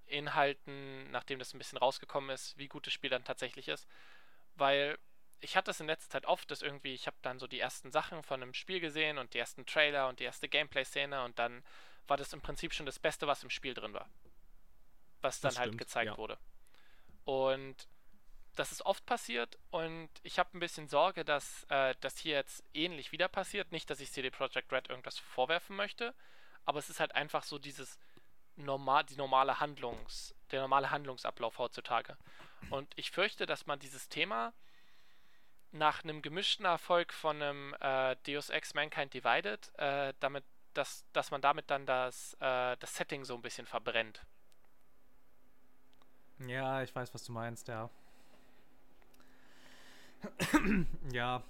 Inhalten, nachdem das ein bisschen rausgekommen ist, wie gut das Spiel dann tatsächlich ist. Weil ich hatte es in letzter Zeit oft, dass irgendwie, ich habe dann so die ersten Sachen von einem Spiel gesehen und die ersten Trailer und die erste Gameplay-Szene und dann war das im Prinzip schon das Beste, was im Spiel drin war was dann halt gezeigt ja. wurde. Und das ist oft passiert und ich habe ein bisschen Sorge, dass äh, das hier jetzt ähnlich wieder passiert. Nicht, dass ich CD Projekt Red irgendwas vorwerfen möchte, aber es ist halt einfach so dieses normal, die normale Handlungs, der normale Handlungsablauf heutzutage. Und ich fürchte, dass man dieses Thema nach einem gemischten Erfolg von einem äh, Deus Ex Mankind Divided, äh, damit, dass, dass man damit dann das, äh, das Setting so ein bisschen verbrennt.
Ja, ich weiß, was du meinst, ja. Ja.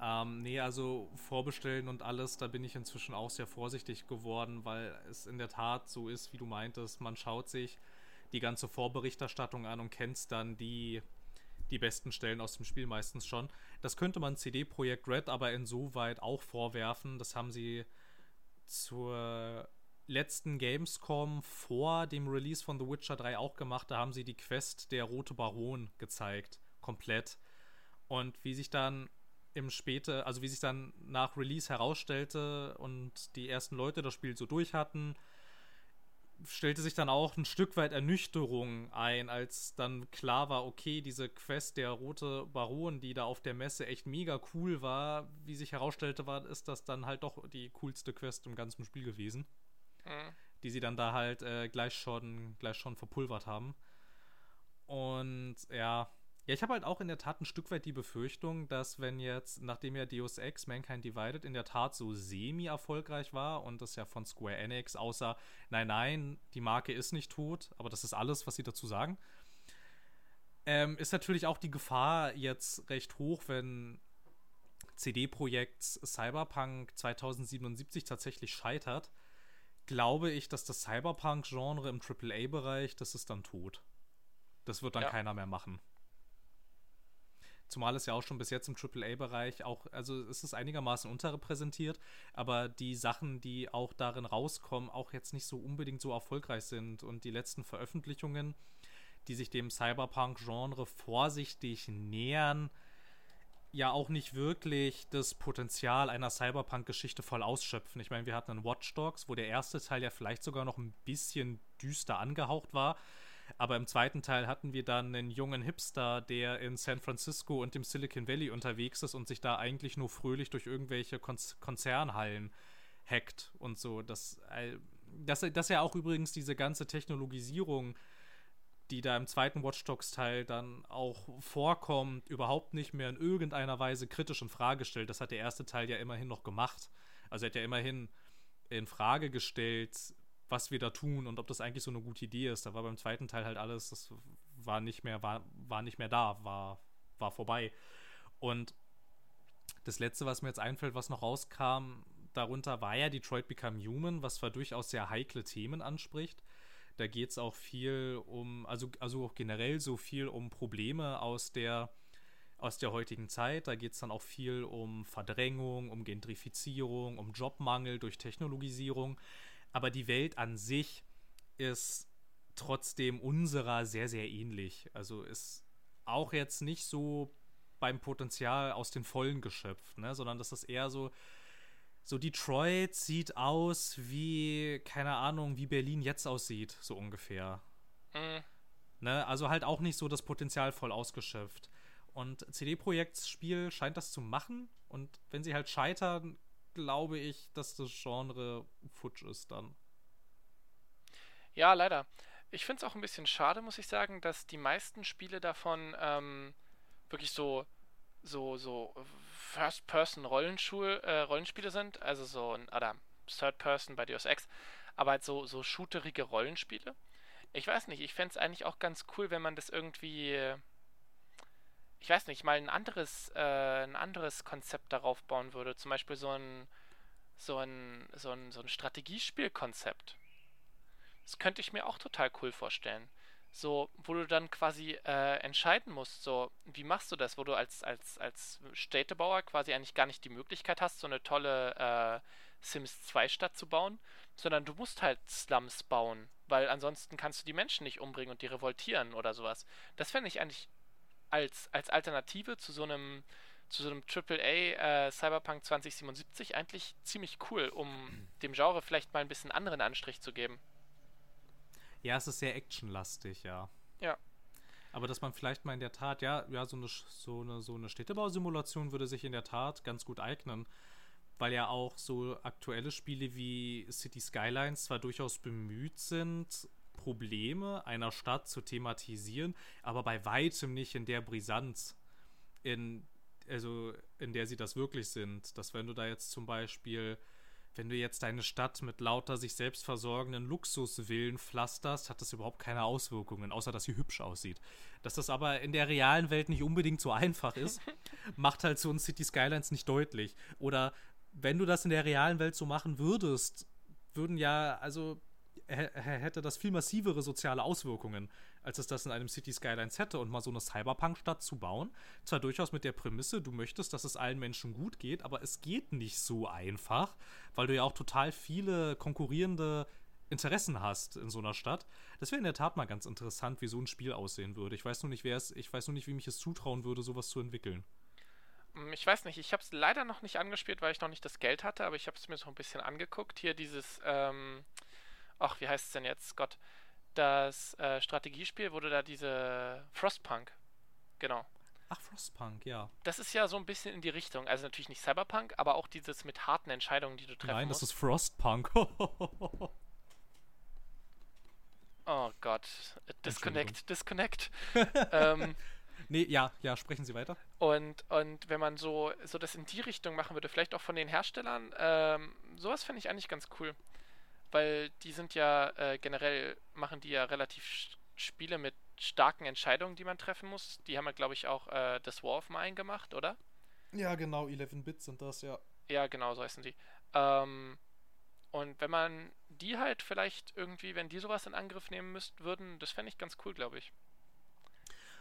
Ähm, nee, also vorbestellen und alles, da bin ich inzwischen auch sehr vorsichtig geworden, weil es in der Tat so ist, wie du meintest, man schaut sich die ganze Vorberichterstattung an und kennt dann die, die besten Stellen aus dem Spiel meistens schon. Das könnte man CD Projekt Red aber insoweit auch vorwerfen. Das haben sie zur letzten Gamescom vor dem Release von The Witcher 3 auch gemacht. Da haben sie die Quest der Rote Baron gezeigt. Komplett. Und wie sich dann im späte, also wie sich dann nach Release herausstellte und die ersten Leute das Spiel so durch hatten, stellte sich dann auch ein Stück weit Ernüchterung ein, als dann klar war, okay, diese Quest der Rote Baron, die da auf der Messe echt mega cool war, wie sich herausstellte, war, ist das dann halt doch die coolste Quest im ganzen Spiel gewesen mhm. die sie dann da halt äh, gleich schon gleich schon verpulvert haben. Und ja, ja, ich habe halt auch in der Tat ein Stück weit die Befürchtung, dass wenn jetzt, nachdem ja Deus Ex Mankind Divided in der Tat so semi-erfolgreich war und das ja von Square Enix außer, nein, nein, die Marke ist nicht tot, aber das ist alles, was sie dazu sagen, ähm, ist natürlich auch die Gefahr jetzt recht hoch, wenn CD-Projekt Cyberpunk 2077 tatsächlich scheitert, glaube ich, dass das Cyberpunk-Genre im AAA-Bereich, das ist dann tot. Das wird dann ja. keiner mehr machen. Zumal es ja auch schon bis jetzt im AAA-Bereich auch, also es ist einigermaßen unterrepräsentiert, aber die Sachen, die auch darin rauskommen, auch jetzt nicht so unbedingt so erfolgreich sind. Und die letzten Veröffentlichungen, die sich dem Cyberpunk-Genre vorsichtig nähern, ja auch nicht wirklich das Potenzial einer Cyberpunk-Geschichte voll ausschöpfen. Ich meine, wir hatten einen Watch Dogs, wo der erste Teil ja vielleicht sogar noch ein bisschen düster angehaucht war. Aber im zweiten Teil hatten wir dann einen jungen Hipster, der in San Francisco und dem Silicon Valley unterwegs ist und sich da eigentlich nur fröhlich durch irgendwelche Konz Konzernhallen hackt und so. Das, äh, das, das ja auch übrigens diese ganze Technologisierung die da im zweiten Watch Dogs Teil dann auch vorkommt, überhaupt nicht mehr in irgendeiner Weise kritisch in Frage stellt. Das hat der erste Teil ja immerhin noch gemacht. Also er hat ja immerhin in Frage gestellt, was wir da tun und ob das eigentlich so eine gute Idee ist. Da war beim zweiten Teil halt alles, das war nicht mehr, war, war nicht mehr da, war, war vorbei. Und das letzte, was mir jetzt einfällt, was noch rauskam, darunter war ja Detroit Become Human, was zwar durchaus sehr heikle Themen anspricht, da geht es auch viel um, also, also auch generell so viel um Probleme aus der, aus der heutigen Zeit. Da geht es dann auch viel um Verdrängung, um Gentrifizierung, um Jobmangel durch Technologisierung. Aber die Welt an sich ist trotzdem unserer sehr, sehr ähnlich. Also ist auch jetzt nicht so beim Potenzial aus den Vollen geschöpft, ne? sondern das ist eher so, so Detroit sieht aus wie, keine Ahnung, wie Berlin jetzt aussieht, so ungefähr. Mhm. Ne? Also halt auch nicht so das Potenzial voll ausgeschöpft. Und CD Projekts Spiel scheint das zu machen. Und wenn sie halt scheitern, glaube ich, dass das Genre futsch ist dann.
Ja, leider. Ich finde es auch ein bisschen schade, muss ich sagen, dass die meisten Spiele davon ähm, wirklich so, so, so First-Person-Rollenspiele äh, sind, also so ein, oder Third-Person bei Deus Ex, aber halt so, so shooterige Rollenspiele. Ich weiß nicht, ich fände es eigentlich auch ganz cool, wenn man das irgendwie, ich weiß nicht, mal ein anderes, äh, ein anderes Konzept darauf bauen würde. Zum Beispiel so ein, so ein, so ein, so ein Strategiespielkonzept. Das könnte ich mir auch total cool vorstellen so, wo du dann quasi äh, entscheiden musst, so, wie machst du das, wo du als, als, als Städtebauer quasi eigentlich gar nicht die Möglichkeit hast, so eine tolle äh, Sims 2 Stadt zu bauen, sondern du musst halt Slums bauen, weil ansonsten kannst du die Menschen nicht umbringen und die revoltieren oder sowas. Das fände ich eigentlich als, als Alternative zu so einem zu so einem AAA äh, Cyberpunk 2077 eigentlich ziemlich cool, um dem Genre vielleicht mal ein bisschen anderen Anstrich zu geben.
Ja, es ist sehr actionlastig, ja.
Ja.
Aber dass man vielleicht mal in der Tat, ja, ja, so eine, so eine, so eine Städtebausimulation würde sich in der Tat ganz gut eignen. Weil ja auch so aktuelle Spiele wie City Skylines zwar durchaus bemüht sind, Probleme einer Stadt zu thematisieren, aber bei weitem nicht in der Brisanz, in, also in der sie das wirklich sind. Dass wenn du da jetzt zum Beispiel wenn du jetzt deine Stadt mit lauter sich selbst versorgenden Luxusvillen pflasterst, hat das überhaupt keine Auswirkungen, außer dass sie hübsch aussieht. Dass das aber in der realen Welt nicht unbedingt so einfach ist, macht halt so ein City Skylines nicht deutlich. Oder wenn du das in der realen Welt so machen würdest, würden ja, also hätte das viel massivere soziale Auswirkungen, als es das in einem City Skylines hätte. Und mal so eine Cyberpunk-Stadt zu bauen, zwar durchaus mit der Prämisse, du möchtest, dass es allen Menschen gut geht, aber es geht nicht so einfach, weil du ja auch total viele konkurrierende Interessen hast in so einer Stadt. Das wäre in der Tat mal ganz interessant, wie so ein Spiel aussehen würde. Ich weiß nur nicht, wer es, ich weiß nur nicht, wie mich es zutrauen würde, sowas zu entwickeln.
Hm, ich weiß nicht, ich habe es leider noch nicht angespielt, weil ich noch nicht das Geld hatte, aber ich habe es mir so ein bisschen angeguckt. Hier dieses, ähm, ach, wie heißt es denn jetzt? Gott, das äh, Strategiespiel wurde da diese Frostpunk. Genau.
Ach, Frostpunk, ja.
Das ist ja so ein bisschen in die Richtung. Also natürlich nicht Cyberpunk, aber auch dieses mit harten Entscheidungen, die du treffen
Nein,
musst.
das ist Frostpunk.
oh Gott. Disconnect, disconnect. ähm,
nee, ja, ja, sprechen Sie weiter.
Und, und wenn man so, so das in die Richtung machen würde, vielleicht auch von den Herstellern, ähm, sowas finde ich eigentlich ganz cool weil die sind ja äh, generell, machen die ja relativ Spiele mit starken Entscheidungen, die man treffen muss. Die haben ja, glaube ich, auch äh, das War of Mine gemacht, oder?
Ja, genau, 11-Bit sind das, ja.
Ja, genau, so heißen die. Ähm, und wenn man die halt vielleicht irgendwie, wenn die sowas in Angriff nehmen müsst, würden, das fände ich ganz cool, glaube ich.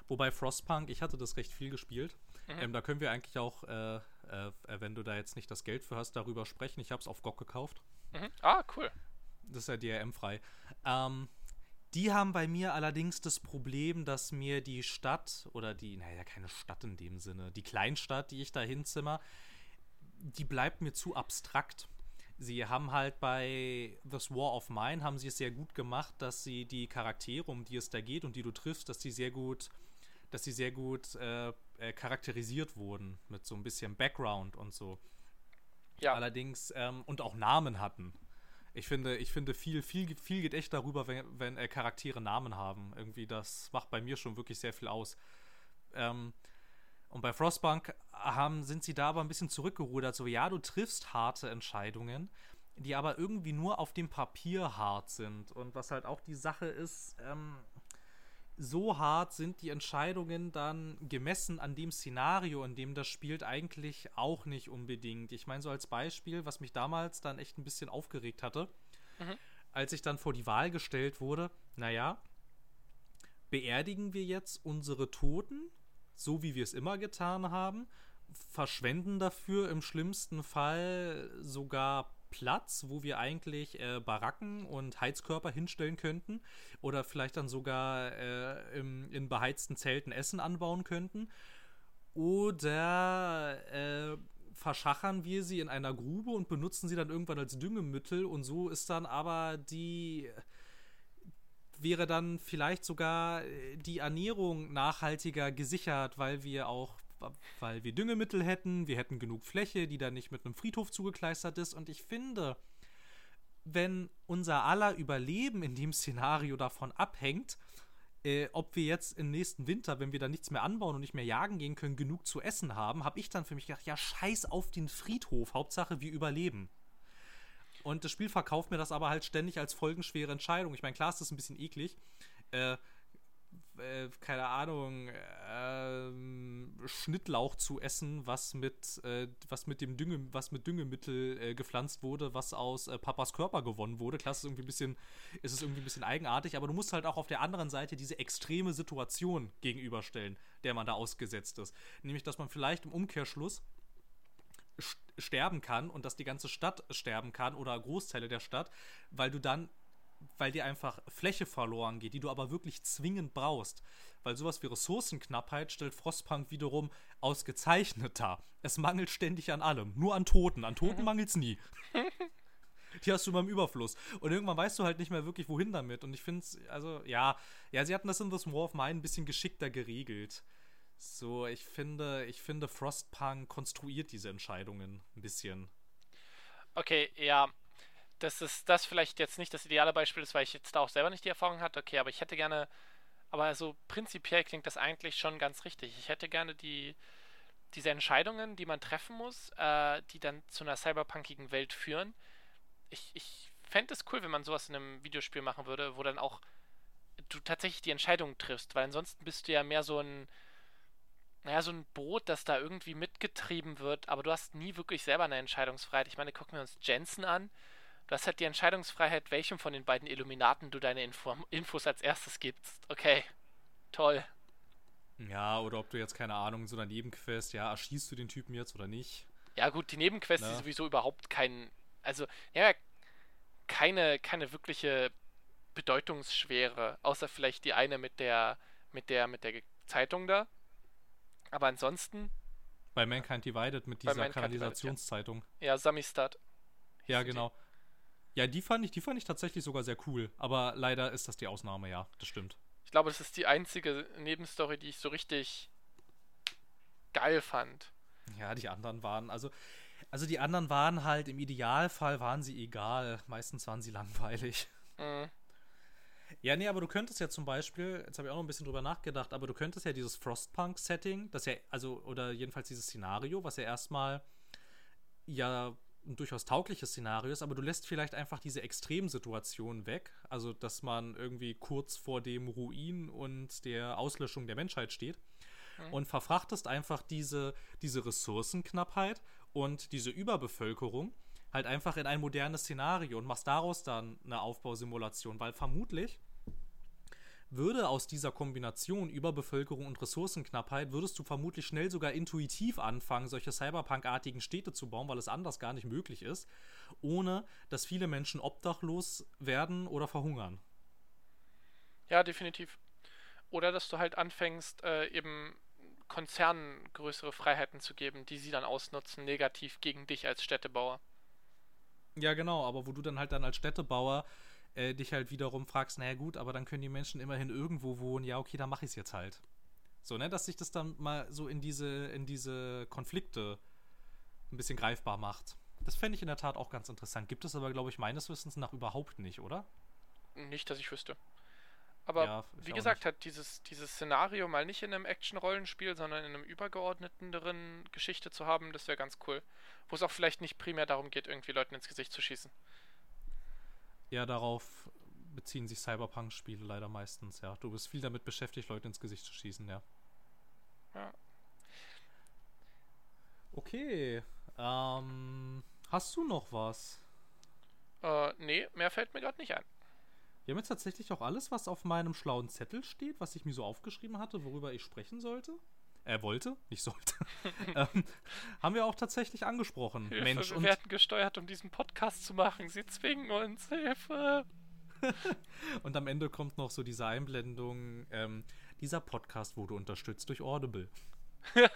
Wobei Frostpunk, ich hatte das recht viel gespielt. Mhm. Ähm, da können wir eigentlich auch, äh, äh, wenn du da jetzt nicht das Geld für hast, darüber sprechen. Ich habe es auf GOG gekauft.
Mhm. Ah, cool
das ist ja DRM-frei. Ähm, Die haben bei mir allerdings das Problem, dass mir die Stadt oder die, naja, keine Stadt in dem Sinne, die Kleinstadt, die ich da hinzimmer, die bleibt mir zu abstrakt. Sie haben halt bei This War of Mine haben sie es sehr gut gemacht, dass sie die Charaktere, um die es da geht und die du triffst, dass die sehr gut, dass sie sehr gut äh, äh, charakterisiert wurden mit so ein bisschen Background und so. Ja. Allerdings ähm, und auch Namen hatten. Ich finde, ich finde viel, viel, viel geht echt darüber, wenn, wenn äh, Charaktere Namen haben. Irgendwie, das macht bei mir schon wirklich sehr viel aus. Ähm, und bei Frostbank haben, sind sie da aber ein bisschen zurückgerudert. So, ja, du triffst harte Entscheidungen, die aber irgendwie nur auf dem Papier hart sind. Und was halt auch die Sache ist, ähm, so hart sind die Entscheidungen dann gemessen an dem Szenario, in dem das spielt, eigentlich auch nicht unbedingt. Ich meine, so als Beispiel, was mich damals dann echt ein bisschen aufgeregt hatte, mhm. als ich dann vor die Wahl gestellt wurde, naja, beerdigen wir jetzt unsere Toten, so wie wir es immer getan haben, verschwenden dafür im schlimmsten Fall sogar Platz, wo wir eigentlich äh, Baracken und Heizkörper hinstellen könnten oder vielleicht dann sogar äh, im, in beheizten Zelten Essen anbauen könnten. Oder äh, verschachern wir sie in einer Grube und benutzen sie dann irgendwann als Düngemittel und so ist dann aber die wäre dann vielleicht sogar äh, die Ernährung nachhaltiger gesichert, weil wir auch weil wir Düngemittel hätten, wir hätten genug Fläche, die dann nicht mit einem Friedhof zugekleistert ist. Und ich finde, wenn unser aller Überleben in dem Szenario davon abhängt, äh, ob wir jetzt im nächsten Winter, wenn wir da nichts mehr anbauen und nicht mehr jagen gehen können, genug zu essen haben, habe ich dann für mich gedacht, ja, scheiß auf den Friedhof, Hauptsache wir überleben. Und das Spiel verkauft mir das aber halt ständig als folgenschwere Entscheidung. Ich meine, klar ist das ein bisschen eklig. Äh, äh, keine Ahnung, äh, Schnittlauch zu essen, was mit, äh, was mit dem Dünge, was mit Düngemittel äh, gepflanzt wurde, was aus äh, Papas Körper gewonnen wurde. Klar, ist irgendwie ein bisschen, ist es irgendwie ein bisschen eigenartig, aber du musst halt auch auf der anderen Seite diese extreme Situation gegenüberstellen, der man da ausgesetzt ist. Nämlich, dass man vielleicht im Umkehrschluss sterben kann und dass die ganze Stadt sterben kann oder Großteile der Stadt, weil du dann weil dir einfach Fläche verloren geht, die du aber wirklich zwingend brauchst. Weil sowas wie Ressourcenknappheit stellt Frostpunk wiederum ausgezeichnet dar. Es mangelt ständig an allem. Nur an Toten. An Toten mangelt es nie. Die hast du immer im Überfluss. Und irgendwann weißt du halt nicht mehr wirklich, wohin damit. Und ich finde es, also, ja, ja, sie hatten das in This War of Mine ein bisschen geschickter geregelt. So, ich finde, ich finde, Frostpunk konstruiert diese Entscheidungen ein bisschen.
Okay, ja, dass es das vielleicht jetzt nicht das ideale Beispiel ist, weil ich jetzt da auch selber nicht die Erfahrung hatte. Okay, aber ich hätte gerne, aber so prinzipiell klingt das eigentlich schon ganz richtig. Ich hätte gerne die, diese Entscheidungen, die man treffen muss, äh, die dann zu einer cyberpunkigen Welt führen. Ich, ich fände es cool, wenn man sowas in einem Videospiel machen würde, wo dann auch du tatsächlich die Entscheidungen triffst, weil ansonsten bist du ja mehr so ein, naja, so ein Boot, das da irgendwie mitgetrieben wird, aber du hast nie wirklich selber eine Entscheidungsfreiheit. Ich meine, gucken wir uns Jensen an Du hast halt die Entscheidungsfreiheit, welchem von den beiden Illuminaten du deine Info Infos als erstes gibst. Okay, toll.
Ja, oder ob du jetzt, keine Ahnung, so einer Nebenquest, ja, erschießt du den Typen jetzt oder nicht?
Ja, gut, die Nebenquest ist sowieso überhaupt kein. Also, ja, keine, keine wirkliche Bedeutungsschwere, außer vielleicht die eine mit der, mit der, mit der Zeitung da. Aber ansonsten.
Bei Mankind Divided mit dieser Kanalisationszeitung.
Ja, ja Samistad.
Ja, genau. Ja, die fand ich, die fand ich tatsächlich sogar sehr cool. Aber leider ist das die Ausnahme, ja, das stimmt.
Ich glaube, das ist die einzige Nebenstory, die ich so richtig geil fand.
Ja, die anderen waren, also, also die anderen waren halt, im Idealfall waren sie egal. Meistens waren sie langweilig. Mhm. Ja, nee, aber du könntest ja zum Beispiel, jetzt habe ich auch noch ein bisschen drüber nachgedacht, aber du könntest ja dieses Frostpunk-Setting, das ja, also, oder jedenfalls dieses Szenario, was ja erstmal ja ein durchaus taugliches Szenario ist, aber du lässt vielleicht einfach diese Extremsituation weg, also dass man irgendwie kurz vor dem Ruin und der Auslöschung der Menschheit steht mhm. und verfrachtest einfach diese, diese Ressourcenknappheit und diese Überbevölkerung halt einfach in ein modernes Szenario und machst daraus dann eine Aufbausimulation, weil vermutlich würde aus dieser Kombination Überbevölkerung und Ressourcenknappheit, würdest du vermutlich schnell sogar intuitiv anfangen, solche Cyberpunk-artigen Städte zu bauen, weil es anders gar nicht möglich ist, ohne dass viele Menschen obdachlos werden oder verhungern.
Ja, definitiv. Oder dass du halt anfängst, äh, eben Konzernen größere Freiheiten zu geben, die sie dann ausnutzen, negativ gegen dich als Städtebauer.
Ja, genau, aber wo du dann halt dann als Städtebauer äh, dich halt wiederum fragst, naja gut, aber dann können die Menschen immerhin irgendwo wohnen, ja, okay, dann mache ich es jetzt halt. So, ne, dass sich das dann mal so in diese, in diese Konflikte ein bisschen greifbar macht. Das fände ich in der Tat auch ganz interessant. Gibt es aber, glaube ich, meines Wissens nach überhaupt nicht, oder?
Nicht, dass ich wüsste. Aber ja, wie gesagt, hat dieses, dieses Szenario mal nicht in einem Action-Rollenspiel, sondern in einem übergeordneteren Geschichte zu haben, das wäre ganz cool. Wo es auch vielleicht nicht primär darum geht, irgendwie Leuten ins Gesicht zu schießen.
Ja, darauf beziehen sich Cyberpunk-Spiele leider meistens, ja. Du bist viel damit beschäftigt, Leute ins Gesicht zu schießen, ja. Ja. Okay. Ähm, hast du noch was?
Äh, nee, mehr fällt mir gerade nicht ein.
Wir haben jetzt tatsächlich auch alles, was auf meinem schlauen Zettel steht, was ich mir so aufgeschrieben hatte, worüber ich sprechen sollte. Er wollte, nicht sollte. ähm, haben wir auch tatsächlich angesprochen.
Hilfe, Mensch, wir und werden gesteuert, um diesen Podcast zu machen. Sie zwingen uns. Hilfe.
und am Ende kommt noch so diese Einblendung. Ähm, dieser Podcast wurde unterstützt durch Audible.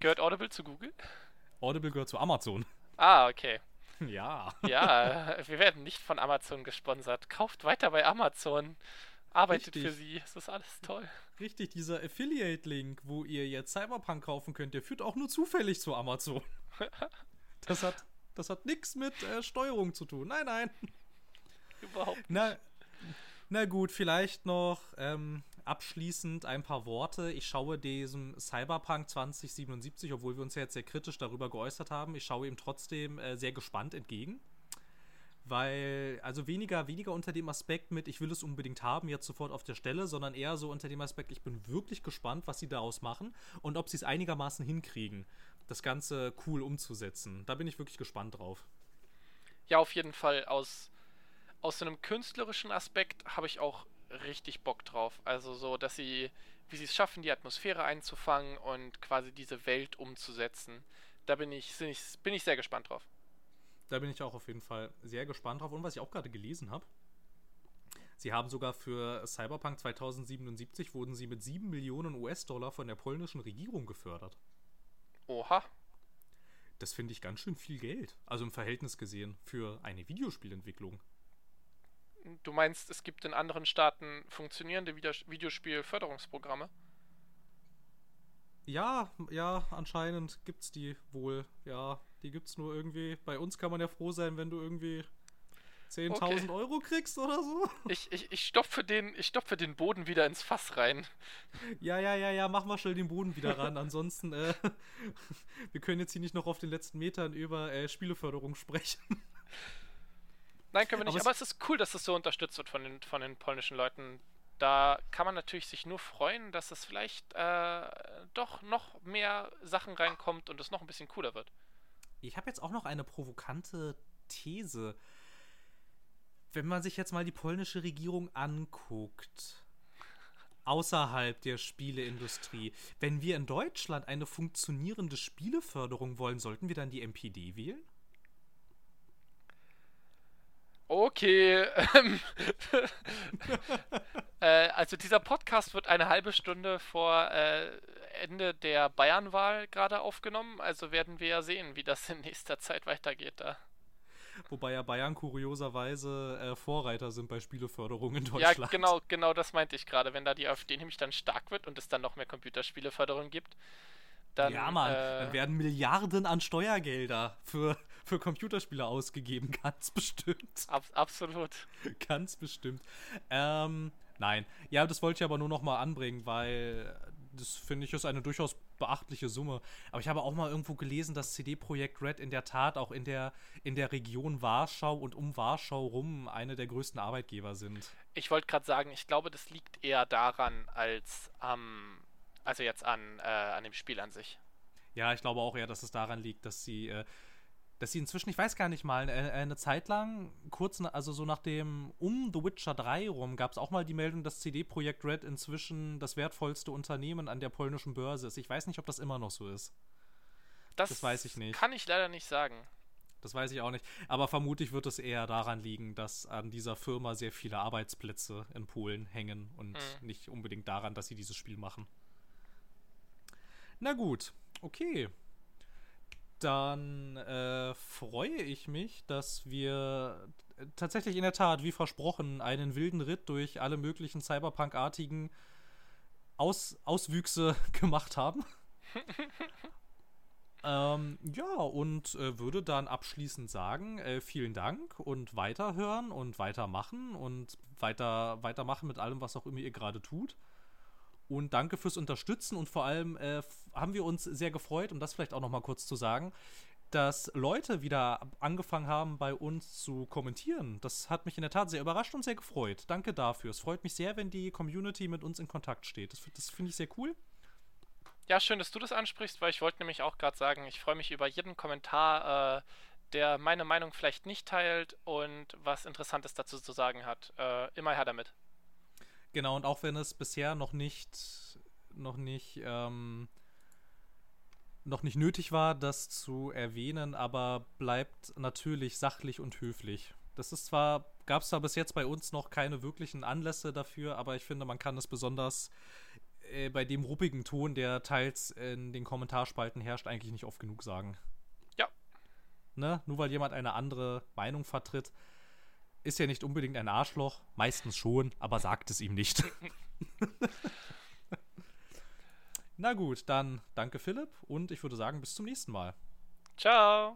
gehört Audible zu Google?
Audible gehört zu Amazon.
Ah, okay.
Ja.
Ja, wir werden nicht von Amazon gesponsert. Kauft weiter bei Amazon. Arbeitet Richtig. für sie. Es ist alles toll.
Richtig, dieser Affiliate-Link, wo ihr jetzt Cyberpunk kaufen könnt, der führt auch nur zufällig zu Amazon. das hat, das hat nichts mit äh, Steuerung zu tun. Nein, nein.
Überhaupt nicht.
Na, na gut, vielleicht noch ähm, abschließend ein paar Worte. Ich schaue diesem Cyberpunk 2077, obwohl wir uns ja jetzt sehr kritisch darüber geäußert haben, ich schaue ihm trotzdem äh, sehr gespannt entgegen. Weil, also weniger, weniger unter dem Aspekt mit, ich will es unbedingt haben, jetzt sofort auf der Stelle, sondern eher so unter dem Aspekt, ich bin wirklich gespannt, was sie daraus machen und ob sie es einigermaßen hinkriegen, das Ganze cool umzusetzen. Da bin ich wirklich gespannt drauf.
Ja, auf jeden Fall. Aus, aus so einem künstlerischen Aspekt habe ich auch richtig Bock drauf. Also so, dass sie, wie sie es schaffen, die Atmosphäre einzufangen und quasi diese Welt umzusetzen. Da bin ich, bin ich, bin ich sehr gespannt drauf.
Da bin ich auch auf jeden Fall sehr gespannt drauf. Und was ich auch gerade gelesen habe, sie haben sogar für Cyberpunk 2077 wurden sie mit 7 Millionen US-Dollar von der polnischen Regierung gefördert.
Oha.
Das finde ich ganz schön viel Geld. Also im Verhältnis gesehen für eine Videospielentwicklung.
Du meinst, es gibt in anderen Staaten funktionierende Videospielförderungsprogramme?
Ja, ja, anscheinend gibt's die wohl. Ja, die gibt's nur irgendwie. Bei uns kann man ja froh sein, wenn du irgendwie 10.000 okay. Euro kriegst oder so.
Ich, ich, ich stopfe den, ich stopfe den Boden wieder ins Fass rein.
Ja, ja, ja, ja, mach mal schnell den Boden wieder ran. Ansonsten, äh, wir können jetzt hier nicht noch auf den letzten Metern über äh, Spieleförderung sprechen.
Nein, können wir nicht. Aber, aber es, ist cool, dass das so unterstützt wird von den, von den polnischen Leuten. Da kann man natürlich sich nur freuen, dass es vielleicht äh, doch noch mehr Sachen reinkommt und es noch ein bisschen cooler wird.
Ich habe jetzt auch noch eine provokante These. Wenn man sich jetzt mal die polnische Regierung anguckt, außerhalb der Spieleindustrie, wenn wir in Deutschland eine funktionierende Spieleförderung wollen, sollten wir dann die MPD wählen?
Okay. äh, also dieser Podcast wird eine halbe Stunde vor äh, Ende der Bayernwahl gerade aufgenommen. Also werden wir ja sehen, wie das in nächster Zeit weitergeht da.
Wobei ja Bayern kurioserweise äh, Vorreiter sind bei Spieleförderung in Deutschland.
Ja, genau, genau das meinte ich gerade. Wenn da die AfD nämlich dann stark wird und es dann noch mehr Computerspieleförderung gibt, dann.
Ja, Mann, äh, dann werden Milliarden an Steuergelder für für Computerspiele ausgegeben, ganz bestimmt.
Ab, absolut.
ganz bestimmt. Ähm, nein. Ja, das wollte ich aber nur noch mal anbringen, weil das finde ich ist eine durchaus beachtliche Summe. Aber ich habe auch mal irgendwo gelesen, dass CD Projekt Red in der Tat auch in der, in der Region Warschau und um Warschau rum eine der größten Arbeitgeber sind.
Ich wollte gerade sagen, ich glaube, das liegt eher daran als am, ähm, also jetzt an, äh, an dem Spiel an sich.
Ja, ich glaube auch eher, dass es daran liegt, dass sie äh, dass sie inzwischen, ich weiß gar nicht mal, eine, Zeit lang, kurz, also so nach dem, um The Witcher 3 rum, gab es auch mal die Meldung, dass CD Projekt Red inzwischen das wertvollste Unternehmen an der polnischen Börse ist. Ich weiß nicht, ob das immer noch so ist.
Das, das weiß ich nicht. Kann ich leider nicht sagen.
Das weiß ich auch nicht. Aber vermutlich wird es eher daran liegen, dass an dieser Firma sehr viele Arbeitsplätze in Polen hängen und mhm. nicht unbedingt daran, dass sie dieses Spiel machen. Na gut, okay. Dann äh, freue ich mich, dass wir tatsächlich in der Tat, wie versprochen, einen wilden Ritt durch alle möglichen Cyberpunk-artigen Aus Auswüchse gemacht haben. ähm, ja, und äh, würde dann abschließend sagen, äh, vielen Dank und weiterhören und weitermachen und weiter, weitermachen mit allem, was auch immer ihr gerade tut. Und danke fürs Unterstützen und vor allem äh, haben wir uns sehr gefreut, um das vielleicht auch noch mal kurz zu sagen, dass Leute wieder angefangen haben, bei uns zu kommentieren. Das hat mich in der Tat sehr überrascht und sehr gefreut. Danke dafür. Es freut mich sehr, wenn die Community mit uns in Kontakt steht. Das, das finde ich sehr cool.
Ja, schön, dass du das ansprichst, weil ich wollte nämlich auch gerade sagen, ich freue mich über jeden Kommentar, äh, der meine Meinung vielleicht nicht teilt und was Interessantes dazu zu sagen hat. Äh, immer her damit.
Genau, und auch wenn es bisher noch nicht, noch nicht, ähm, noch nicht nötig war, das zu erwähnen, aber bleibt natürlich sachlich und höflich. Das ist zwar, gab es zwar bis jetzt bei uns noch keine wirklichen Anlässe dafür, aber ich finde, man kann es besonders äh, bei dem ruppigen Ton, der teils in den Kommentarspalten herrscht, eigentlich nicht oft genug sagen.
Ja.
Ne? Nur weil jemand eine andere Meinung vertritt, ist ja nicht unbedingt ein Arschloch, meistens schon, aber sagt es ihm nicht. Na gut, dann danke Philipp und ich würde sagen, bis zum nächsten Mal.
Ciao.